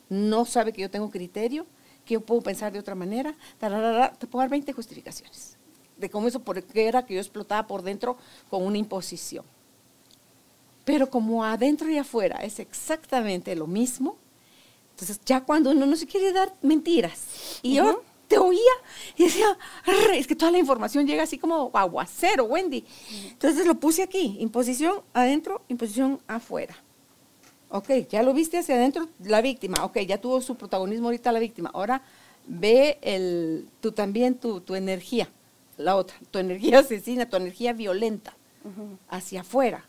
¿No sabe que yo tengo criterio? ¿Que yo puedo pensar de otra manera? Tararara, te puedo dar 20 justificaciones de cómo eso, por qué era que yo explotaba por dentro con una imposición. Pero como adentro y afuera es exactamente lo mismo, entonces ya cuando uno no se quiere dar mentiras, y yo te oía y decía, es que toda la información llega así como aguacero, Wendy. Entonces lo puse aquí, imposición adentro, imposición afuera. Ok, ya lo viste hacia adentro, la víctima, ok, ya tuvo su protagonismo ahorita la víctima. Ahora ve el, tú también tu, tu energía, la otra, tu energía *laughs* asesina, tu energía violenta, hacia afuera.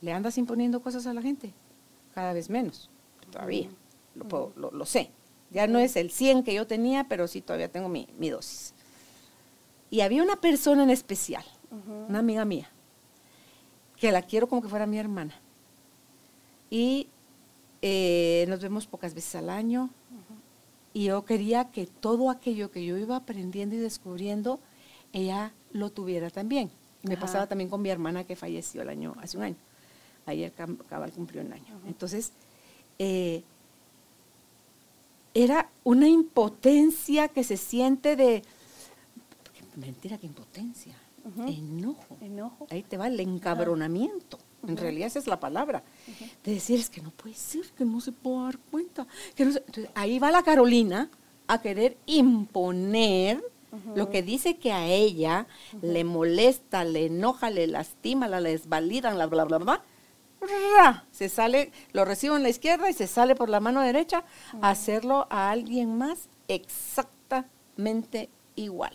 ¿Le andas imponiendo cosas a la gente? Cada vez menos, todavía, lo, puedo- lo, lo sé. Ya no es el 100 que yo tenía, pero sí todavía tengo mi, mi dosis. Y había una persona en especial, una amiga mía, que la quiero como que fuera mi hermana. Y eh, nos vemos pocas veces al año. Y yo quería que todo aquello que yo iba aprendiendo y descubriendo, ella lo tuviera también. Y me Ajá. pasaba también con mi hermana que falleció el año, hace un año. Ayer cabal cumplió un año. Entonces, eh, era una impotencia que se siente de... Mentira, que impotencia. Enojo. Enojo. Ahí te va el encabronamiento. En realidad esa es la palabra, de decir es que no puede ser, que no se puede dar cuenta. Que no se- Entonces, ahí va la Carolina a querer imponer lo que dice que a ella le molesta, le enoja, le lastima, la desvalidan, la bla, bla, bla. ra, Se sale, lo recibo en la izquierda y se sale por la mano derecha a hacerlo a alguien más exactamente igual.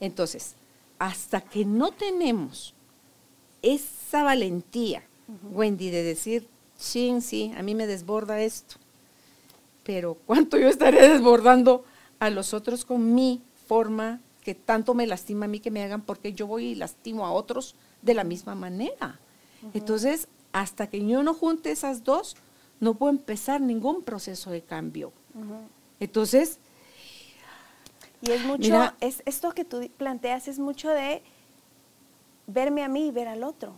Entonces, hasta que no tenemos esa valentía, Wendy, de decir, sí, sí, a mí me desborda esto, pero ¿cuánto yo estaré desbordando a los otros con mi forma que tanto me lastima a mí que me hagan porque yo voy y lastimo a otros de la misma manera? Entonces, hasta que yo no junte esas dos, no puedo empezar ningún proceso de cambio. Entonces, Y es mucho, Mira. es, esto que tú planteas es mucho de verme a mí y ver al otro.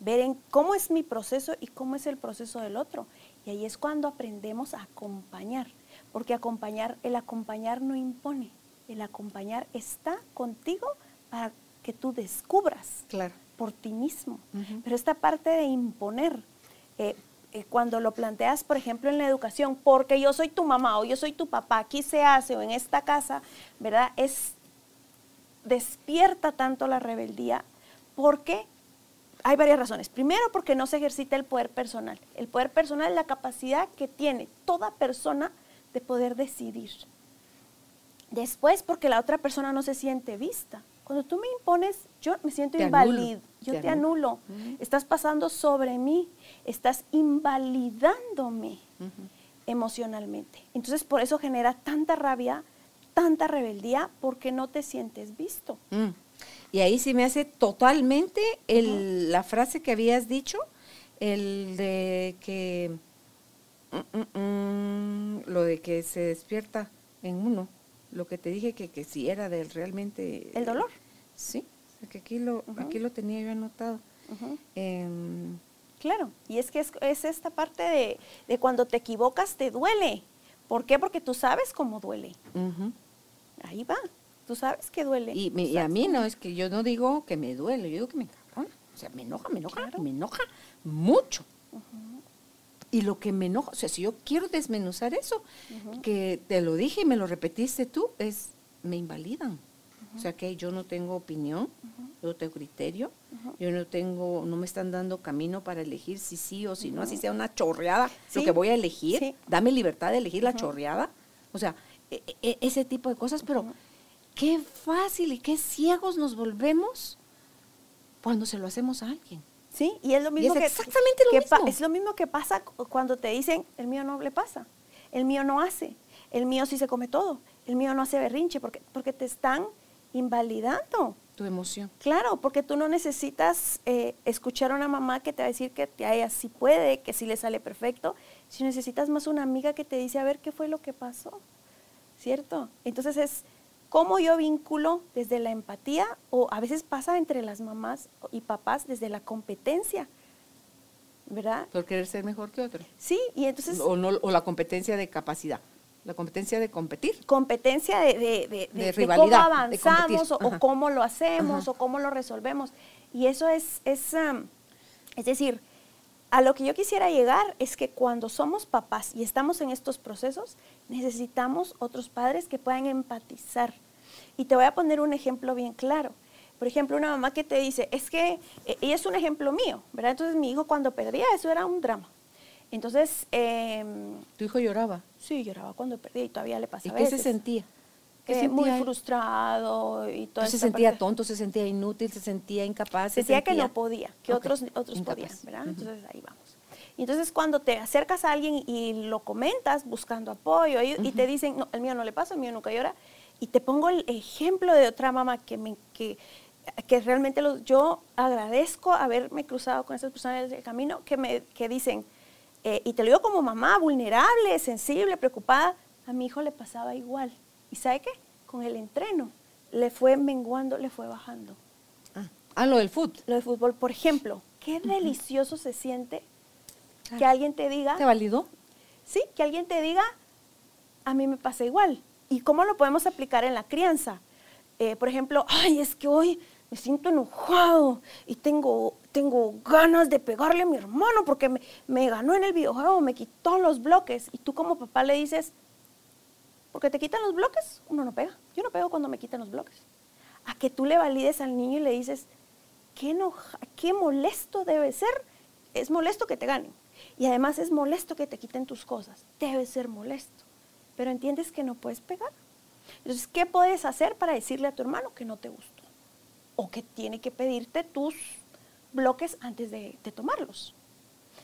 Ver en cómo es mi proceso y cómo es el proceso del otro. Y ahí es cuando aprendemos a acompañar. Porque acompañar, el acompañar no impone. El acompañar está contigo para que tú descubras claro. por ti mismo. Pero esta parte de imponer, eh, eh, cuando lo planteas, por ejemplo, en la educación, porque yo soy tu mamá o yo soy tu papá, aquí se hace o en esta casa, ¿verdad? Es despierta tanto la rebeldía porque hay varias razones. Primero, porque no se ejercita el poder personal. El poder personal es la capacidad que tiene toda persona de poder decidir. Después, porque la otra persona no se siente vista. Cuando tú me impones, yo me siento inválido, yo te te, anulo. anulo. Estás pasando sobre mí, estás invalidándome emocionalmente. Entonces, por eso genera tanta rabia, tanta rebeldía, porque no te sientes visto. Mm. Y ahí sí me hace totalmente el- la frase que habías dicho, el de que mm, mm, mm, lo de que se despierta en uno, lo que te dije que, que si era de realmente ¿El dolor? Sí, o sea, que aquí lo aquí lo tenía yo anotado. Em, Claro, y es que es, es esta parte de, de cuando te equivocas te duele. ¿Por qué? Porque tú sabes cómo duele. Ahí va. Tú sabes que duele. Y, me- y a mí no, es que yo no digo que me duele, yo digo que me encabrona. O sea, me enoja, me enoja, Claro. me enoja mucho. Y lo que me enoja, o sea, si yo quiero desmenuzar eso, que te lo dije y me lo repetiste tú, es, me invalidan. O sea, que yo no tengo opinión, yo no tengo criterio, yo no tengo, no me están dando camino para elegir si sí o si no, así sea una chorreada, lo Sí, que voy a elegir, sí. dame libertad de elegir la chorreada. O sea, e- e- ese tipo de cosas, pero qué fácil y qué ciegos nos volvemos cuando se lo hacemos a alguien. Sí, y es lo mismo es que exactamente lo que mismo. es lo mismo que pasa cu- cuando te dicen, el mío no le pasa, el mío no hace, el mío sí se come todo, el mío no hace berrinche, porque, porque te están invalidando. Tu emoción. Claro, porque tú no necesitas eh, escuchar a una mamá que te va a decir que a ella sí puede, que sí le sale perfecto, si necesitas más una amiga que te dice, a ver qué fue lo que pasó, ¿cierto? Entonces es cómo yo vinculo desde la empatía o a veces pasa entre las mamás y papás desde la competencia, ¿verdad? Por querer ser mejor que otro. Sí, y entonces o, no, o la competencia de capacidad. La competencia de competir. competencia de, de, de- rivalidad, cómo avanzamos o, cómo lo hacemos Ajá. o cómo lo resolvemos. Y eso es, es, am, es decir, a lo que yo quisiera llegar es que cuando somos papás y estamos en estos procesos, necesitamos otros padres que puedan empatizar. Y te voy a poner un ejemplo bien claro. Por ejemplo, una mamá que te dice, es que, eh, y es un ejemplo mío, ¿verdad? Entonces mi hijo cuando perdía, eso era un drama. Entonces, em, Tu hijo lloraba. sí, lloraba cuando perdía y todavía le pasa ¿Y qué se veces. sentía? ¿Qué Eh, sentía muy él? frustrado y todo se sentía tonto, se sentía inútil, se sentía incapaz. se Sentía que sentía- no podía, que Ok, otros, otros incapaz. podían, ¿verdad? Ujú. Entonces ahí vamos. Y entonces cuando te acercas a alguien y lo comentas buscando apoyo y, y te dicen, no, el mío no le pasa, el mío nunca llora, y te pongo el ejemplo de otra mamá que, me, que, que realmente lo- yo agradezco haberme cruzado con esas personas del camino que me que dicen, eh, y te lo digo como mamá, vulnerable, sensible, preocupada, a mi hijo le pasaba igual. ¿Y sabe qué? Con el entreno le fue menguando, le fue bajando. Ah, ah, lo del foot. Lo de fútbol, por ejemplo, qué delicioso se siente que alguien te diga, ¿Te validó? sí, que alguien te diga, a mí me pasa igual. ¿Y cómo lo podemos aplicar en la crianza? Eh, por ejemplo, ay, es que hoy me siento enojado y tengo, tengo ganas de pegarle a mi hermano porque me, me ganó en el videojuego, me quitó los bloques. Y tú como papá le dices, porque te quitan los bloques, uno no pega. Yo no pego cuando me quitan los bloques. A que tú le valides al niño y le dices, qué, qué molesto debe ser. Es molesto que te ganen. Y además es molesto que te quiten tus cosas. Debe ser molesto. Pero entiendes que no puedes pegar. Entonces, ¿qué puedes hacer para decirle a tu hermano que no te gustó? O que tiene que pedirte tus bloques antes de, tomarlos.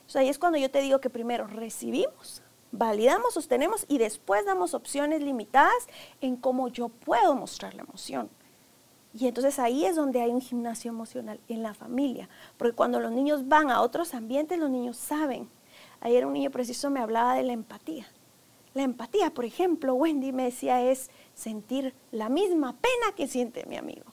Sea, ahí es cuando yo te digo que primero recibimos, validamos, sostenemos y después damos opciones limitadas en cómo yo puedo mostrar la emoción. Y entonces ahí es donde hay un gimnasio emocional en la familia, porque cuando los niños van a otros ambientes, los niños saben. Ayer un niño preciso me hablaba de la empatía. La empatía, por ejemplo, Wendy me decía, es sentir la misma pena que siente mi amigo,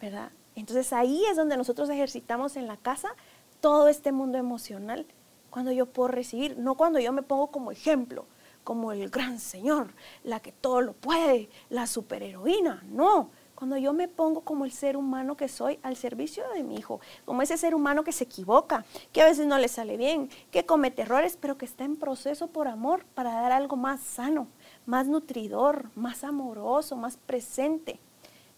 ¿verdad? Entonces ahí es donde nosotros ejercitamos en la casa todo este mundo emocional, cuando yo puedo recibir, no cuando yo me pongo como ejemplo, como el gran señor, la que todo lo puede, la superheroína, no, cuando yo me pongo como el ser humano que soy al servicio de mi hijo, como ese ser humano que se equivoca, que a veces no le sale bien, que comete errores, pero que está en proceso por amor para dar algo más sano, más nutridor, más amoroso, más presente,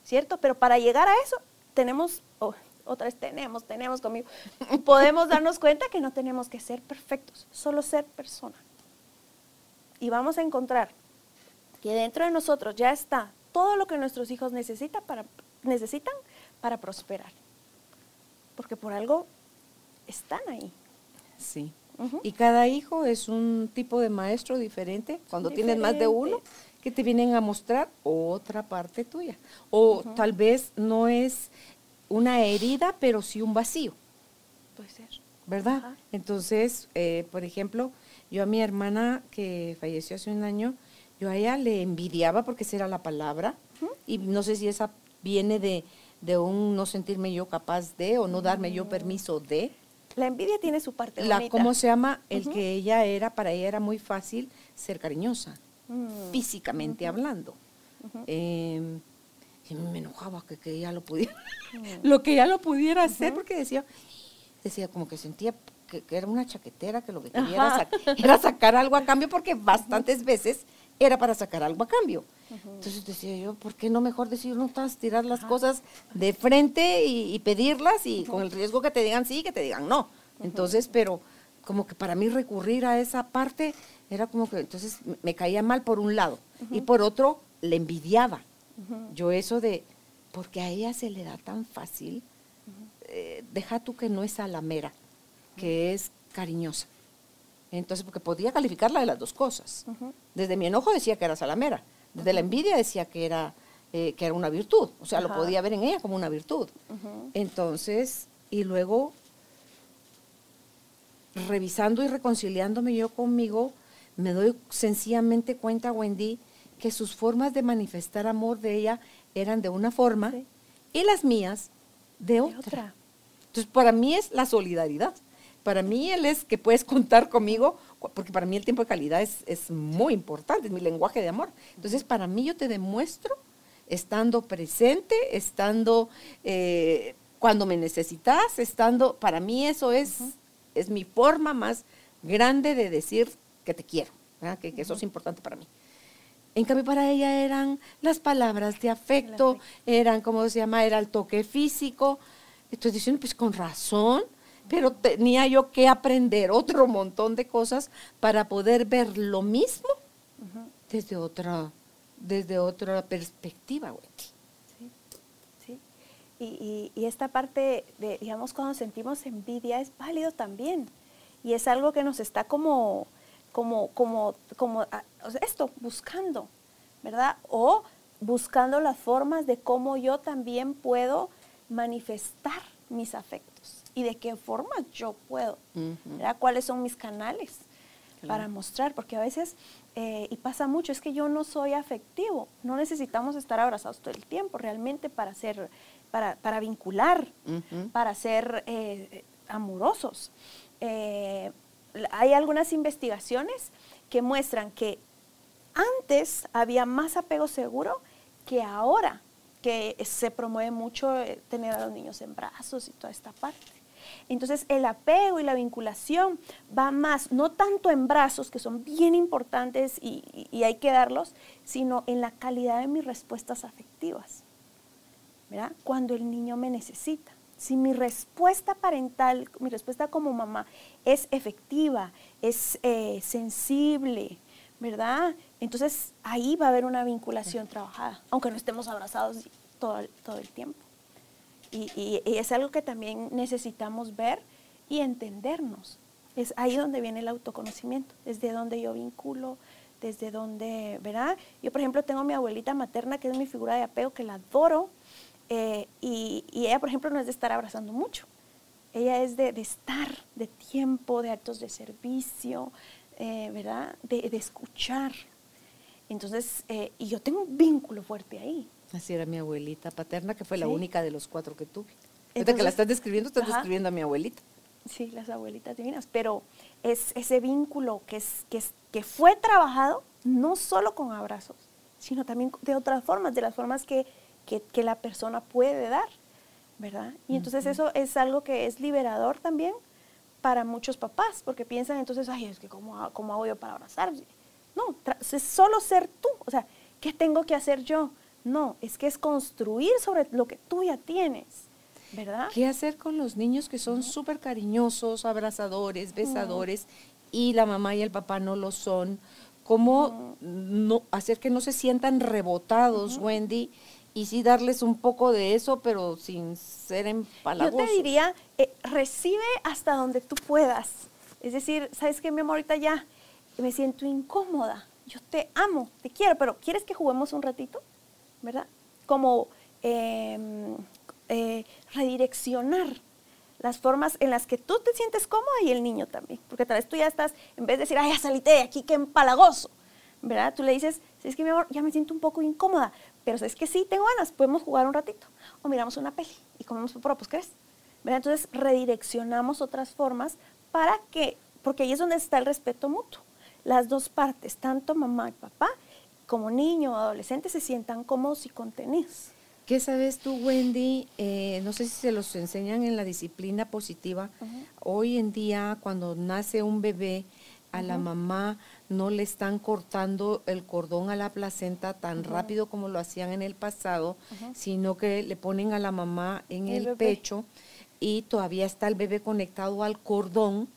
¿cierto? Pero para llegar a eso tenemos, oh, otra vez tenemos, tenemos conmigo, *laughs* podemos darnos cuenta que no tenemos que ser perfectos, solo ser persona. Y vamos a encontrar que dentro de nosotros ya está todo lo que nuestros hijos necesitan para, necesitan para prosperar. Porque por algo están ahí. Sí. Y cada hijo es un tipo de maestro diferente. Cuando tienes más de uno, que te vienen a mostrar otra parte tuya. O tal vez no es una herida, pero sí un vacío. Puede ser. ¿Verdad? Entonces, eh, por ejemplo, yo a mi hermana que falleció hace un año, yo a ella le envidiaba porque esa era la palabra, y no sé si esa viene de, un no sentirme yo capaz de o no darme yo permiso de. La envidia tiene su parte la, ¿Cómo se llama? El que ella era, para ella era muy fácil ser cariñosa, mm. físicamente hablando. Em, y me enojaba que, ella lo pudiera, mm. *laughs* lo que ella lo pudiera hacer, porque decía, decía como que sentía que, era una chaquetera, que lo que *laughs* quería era sacar algo a cambio, porque bastantes veces era para sacar algo a cambio. Entonces decía yo, ¿por qué no mejor decir, no estás, tirar las cosas de frente y, pedirlas y con el riesgo que te digan sí, que te digan no? Entonces, pero como que para mí recurrir a esa parte era como que entonces me caía mal por un lado y por otro le envidiaba. Yo eso de, porque a ella se le da tan fácil, eh, deja tú que no es a la mera, que es cariñosa. Entonces, porque podía calificarla de las dos cosas. Desde mi enojo decía que era salamera, desde la envidia decía que era, eh, que era una virtud, o sea, lo podía ver en ella como una virtud. Entonces, y luego, revisando y reconciliándome yo conmigo, me doy sencillamente cuenta, Wendy, que sus formas de manifestar amor de ella eran de una forma y las mías de otra. Entonces, para mí es la solidaridad. Para mí él es que puedes contar conmigo, porque para mí el tiempo de calidad es, muy importante, es mi lenguaje de amor. Entonces, para mí yo te demuestro estando presente, estando eh, cuando me necesitas, estando, para mí eso es, es mi forma más grande de decir que te quiero, que, eso es importante para mí. En cambio, para ella eran las palabras de afecto, eran, ¿cómo se llama? Era el toque físico. Estoy diciendo, pues con razón, pero tenía yo que aprender otro montón de cosas para poder ver lo mismo desde otra desde otra perspectiva. Sí, sí. Y, y, esta parte de, digamos, cuando sentimos envidia es válido también. Y es algo que nos está como, como, como, como, ah, esto, buscando, ¿verdad? O buscando las formas de cómo yo también puedo manifestar mis afectos y de qué forma yo puedo, ¿Cuáles son mis canales para mostrar? Porque a veces, eh, y pasa mucho, es que yo no soy afectivo, no necesitamos estar abrazados todo el tiempo realmente para ser, para, para vincular, para ser eh, amorosos. Eh, hay algunas investigaciones que muestran que antes había más apego seguro que ahora, que se promueve mucho tener a los niños en brazos y toda esta parte. Entonces el apego y la vinculación va más, no tanto en brazos, que son bien importantes y, y hay que darlos, sino en la calidad de mis respuestas afectivas. ¿Verdad? Cuando el niño me necesita. Si mi respuesta parental, mi respuesta como mamá es efectiva, es eh, sensible, ¿verdad? Entonces ahí va a haber una vinculación trabajada, aunque no estemos abrazados todo, todo el tiempo. Y, es algo que también necesitamos ver y entendernos. Es ahí donde viene el autoconocimiento, desde donde yo vinculo, desde donde, ¿verdad? Yo, por ejemplo, tengo a mi abuelita materna, que es mi figura de apego, que la adoro, eh, y, ella, por ejemplo, no es de estar abrazando mucho. Ella es de, estar, de tiempo, de actos de servicio, eh, ¿verdad? De, escuchar. Entonces, eh, y yo tengo un vínculo fuerte ahí. Así era mi abuelita paterna, que fue la única de los cuatro que tuve. Ahorita que la estás describiendo, estás describiendo a mi abuelita. Sí, las abuelitas divinas, pero es ese vínculo que, es, que, es, que fue trabajado no solo con abrazos, sino también de otras formas, de las formas que que, la persona puede dar, ¿verdad? Y entonces eso es algo que es liberador también para muchos papás, porque piensan entonces, ay, es que ¿cómo, cómo hago yo para abrazar? No, es solo ser tú, o sea, ¿qué tengo que hacer yo? No, es que es construir sobre lo que tú ya tienes, ¿verdad? ¿Qué hacer con los niños que son súper cariñosos, abrazadores, besadores, y la mamá y el papá no lo son? ¿Cómo no, hacer que no se sientan rebotados, Wendy? y sí darles un poco de eso, pero sin ser empalagosos. Yo te diría, eh, recibe hasta donde tú puedas. Es decir, ¿sabes qué, mi amor? Ahorita ya me siento incómoda. Yo te amo, te quiero, pero ¿quieres que juguemos un ratito? ¿Verdad? Como em, eh, redireccionar las formas en las que tú te sientes cómoda y el niño también. Porque tal vez tú ya estás, en vez de decir, ay, ya salite de aquí, qué empalagoso, ¿verdad? Tú le dices, es que mi amor, ya me siento un poco incómoda, pero es que sí, tengo ganas, podemos jugar un ratito. O miramos una peli y comemos ¿qué crees? Entonces redireccionamos otras formas para que, porque ahí es donde está el respeto mutuo. Las dos partes, tanto mamá y papá, como niño o adolescente, se sientan cómodos y contenidos. ¿Qué sabes tú, Wendy? Eh, no sé si se los enseñan en la disciplina positiva. Hoy en día, cuando nace un bebé, a la mamá no le están cortando el cordón a la placenta tan rápido como lo hacían en el pasado, sino que le ponen a la mamá en el, pecho y todavía está el bebé conectado al cordón,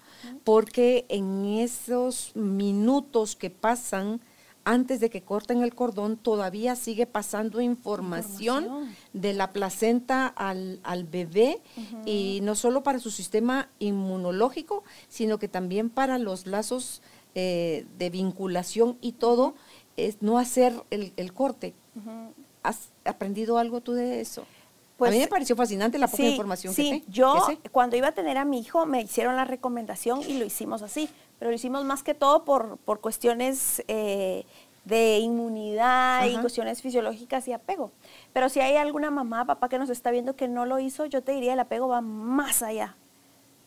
porque en esos minutos que pasan antes de que corten el cordón, todavía sigue pasando información, de la placenta al, bebé y no solo para su sistema inmunológico, sino que también para los lazos eh, de vinculación y todo, es no hacer el, corte. ¿Has aprendido algo tú de eso? Pues, a mí me pareció fascinante la poca información sí, que Sí, yo cuando iba a tener a mi hijo me hicieron la recomendación y lo hicimos así, pero lo hicimos más que todo por, por cuestiones eh, de inmunidad y cuestiones fisiológicas y apego. Pero si hay alguna mamá, papá que nos está viendo que no lo hizo, yo te diría el apego va más allá,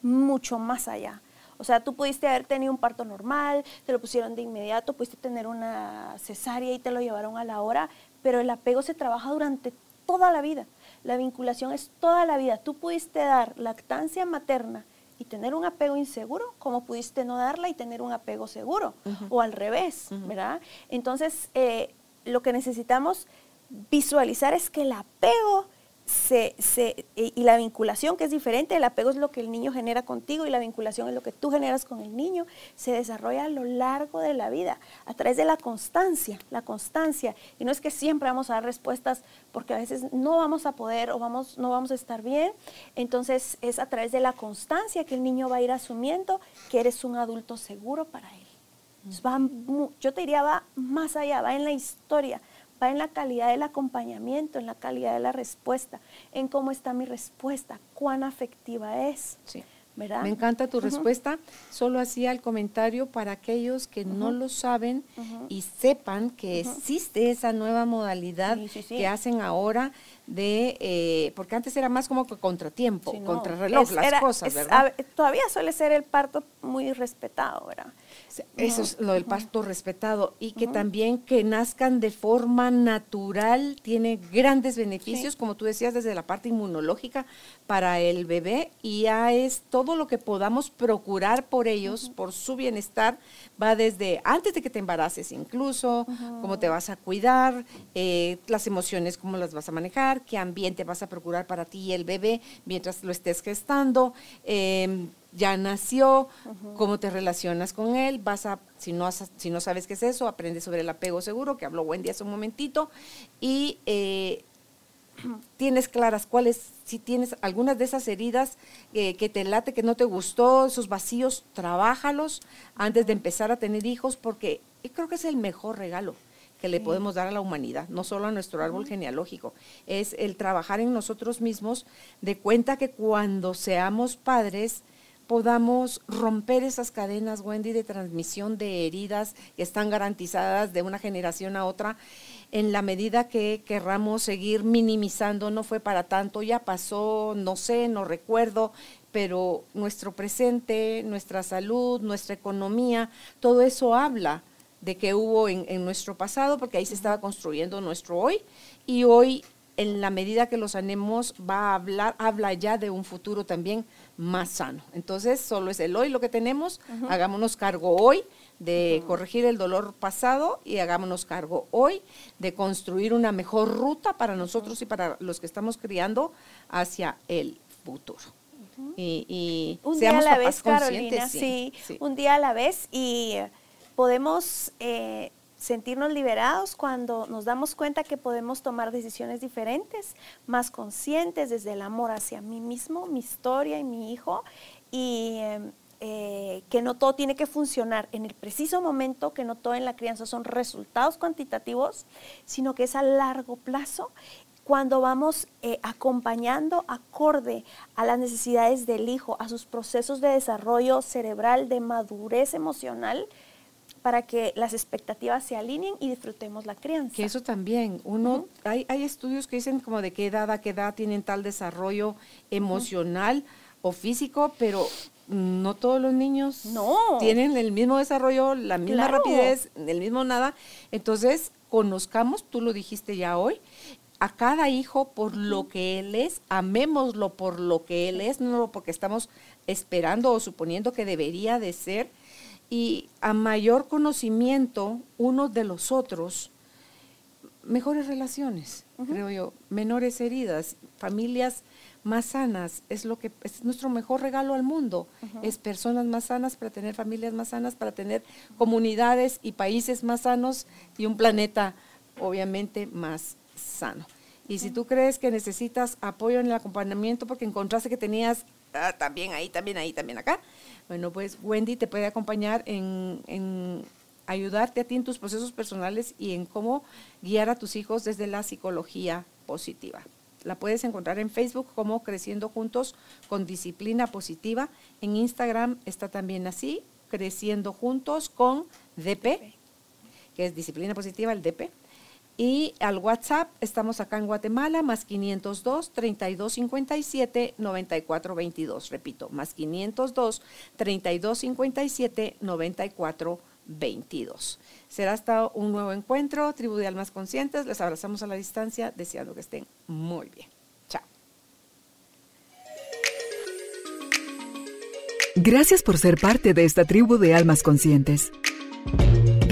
mucho más allá. O sea, tú pudiste haber tenido un parto normal, te lo pusieron de inmediato, pudiste tener una cesárea y te lo llevaron a la hora, pero el apego se trabaja durante toda la vida. La vinculación es toda la vida. Tú pudiste dar lactancia materna y tener un apego inseguro, como pudiste no darla y tener un apego seguro, o al revés, ¿verdad? Entonces, eh, lo que necesitamos visualizar es que el apego se, se, y la vinculación, que es diferente, el apego es lo que el niño genera contigo y la vinculación es lo que tú generas con el niño, se desarrolla a lo largo de la vida, a través de la constancia, la constancia. Y no es que siempre vamos a dar respuestas porque a veces no vamos a poder o vamos, no vamos a estar bien. Entonces es a través de la constancia que el niño va a ir asumiendo que eres un adulto seguro para él. va, yo te diría, va más allá, va en la historia va en la calidad del acompañamiento, en la calidad de la respuesta, en cómo está mi respuesta, cuán afectiva es. Sí. ¿verdad? Me encanta tu respuesta. Solo hacía el comentario para aquellos que no lo saben y sepan que existe esa nueva modalidad que hacen ahora de, eh, porque antes era más como que contratiempo, contrarreloj, las cosas, ¿verdad? todavía suele ser el parto muy respetado, ¿verdad? Eso es lo del parto respetado y que también que nazcan de forma natural tiene grandes beneficios, como tú decías, desde la parte inmunológica para el bebé y ya es todo lo que podamos procurar por ellos, por su bienestar, va desde antes de que te embaraces incluso, cómo te vas a cuidar, eh, las emociones, cómo las vas a manejar, qué ambiente vas a procurar para ti y el bebé mientras lo estés gestando. Em, ya nació, cómo te relacionas con él, vas a, si no, si no sabes qué es eso, aprende sobre el apego seguro, que habló Wendy hace un momentito, y eh, *clears throat* tienes claras cuáles, si tienes algunas de esas heridas eh, que te late, que no te gustó, esos vacíos, trabájalos antes de empezar a tener hijos, porque yo creo que es el mejor regalo que le podemos dar a la humanidad, no solo a nuestro árbol genealógico, es el trabajar en nosotros mismos, de cuenta que cuando seamos padres, podamos romper esas cadenas, Wendy, de transmisión de heridas que están garantizadas de una generación a otra, en la medida que querramos seguir minimizando, no fue para tanto, ya pasó, no sé, no recuerdo, pero nuestro presente, nuestra salud, nuestra economía, todo eso habla de que hubo en, en nuestro pasado, porque ahí se estaba construyendo nuestro hoy, y hoy en la medida que los anemos va a hablar, habla ya de un futuro también más sano. Entonces, solo es el hoy lo que tenemos, hagámonos cargo hoy de corregir el dolor pasado y hagámonos cargo hoy de construir una mejor ruta para nosotros y para los que estamos criando hacia el futuro. y, un día a la vez, Carolina, sí, un día a la vez y podemos eh, sentirnos liberados cuando nos damos cuenta que podemos tomar decisiones diferentes, más conscientes desde el amor hacia mí mismo, mi historia y mi hijo, y eh, que no todo tiene que funcionar en el preciso momento, que no todo en la crianza son resultados cuantitativos, sino que es a largo plazo cuando vamos eh, acompañando acorde a las necesidades del hijo, a sus procesos de desarrollo cerebral, de madurez emocional, para que las expectativas se alineen y disfrutemos la crianza. Que eso también, uno, hay, hay, estudios que dicen como de qué edad a qué edad tienen tal desarrollo emocional o físico, pero no todos los niños no. tienen el mismo desarrollo, la misma rapidez, el mismo nada. Entonces, conozcamos, tú lo dijiste ya hoy, a cada hijo por lo que él es, amémoslo por lo que él es, no porque estamos esperando o suponiendo que debería de ser, y a mayor conocimiento unos de los otros, mejores relaciones, creo yo, menores heridas, familias más sanas, es lo que es nuestro mejor regalo al mundo, es personas más sanas para tener familias más sanas, para tener comunidades y países más sanos y un planeta obviamente más sano. Y si tú crees que necesitas apoyo en el acompañamiento porque encontraste que tenías ah, también ahí, también ahí, también acá, bueno, pues Wendy te puede acompañar en, ayudarte a ti en tus procesos personales y en cómo guiar a tus hijos desde la psicología positiva. La puedes encontrar en Facebook como Creciendo Juntos con Disciplina Positiva. En Instagram está también así, Creciendo Juntos con DP, que es Disciplina Positiva, el DP. Y al WhatsApp, estamos acá en Guatemala, más 502 3257 9422. Repito, más 502 3257 9422. Será hasta un nuevo encuentro, Tribu de Almas Conscientes. Les abrazamos a la distancia, deseando que estén muy bien. Chao. Gracias por ser parte de esta tribu de Almas Conscientes.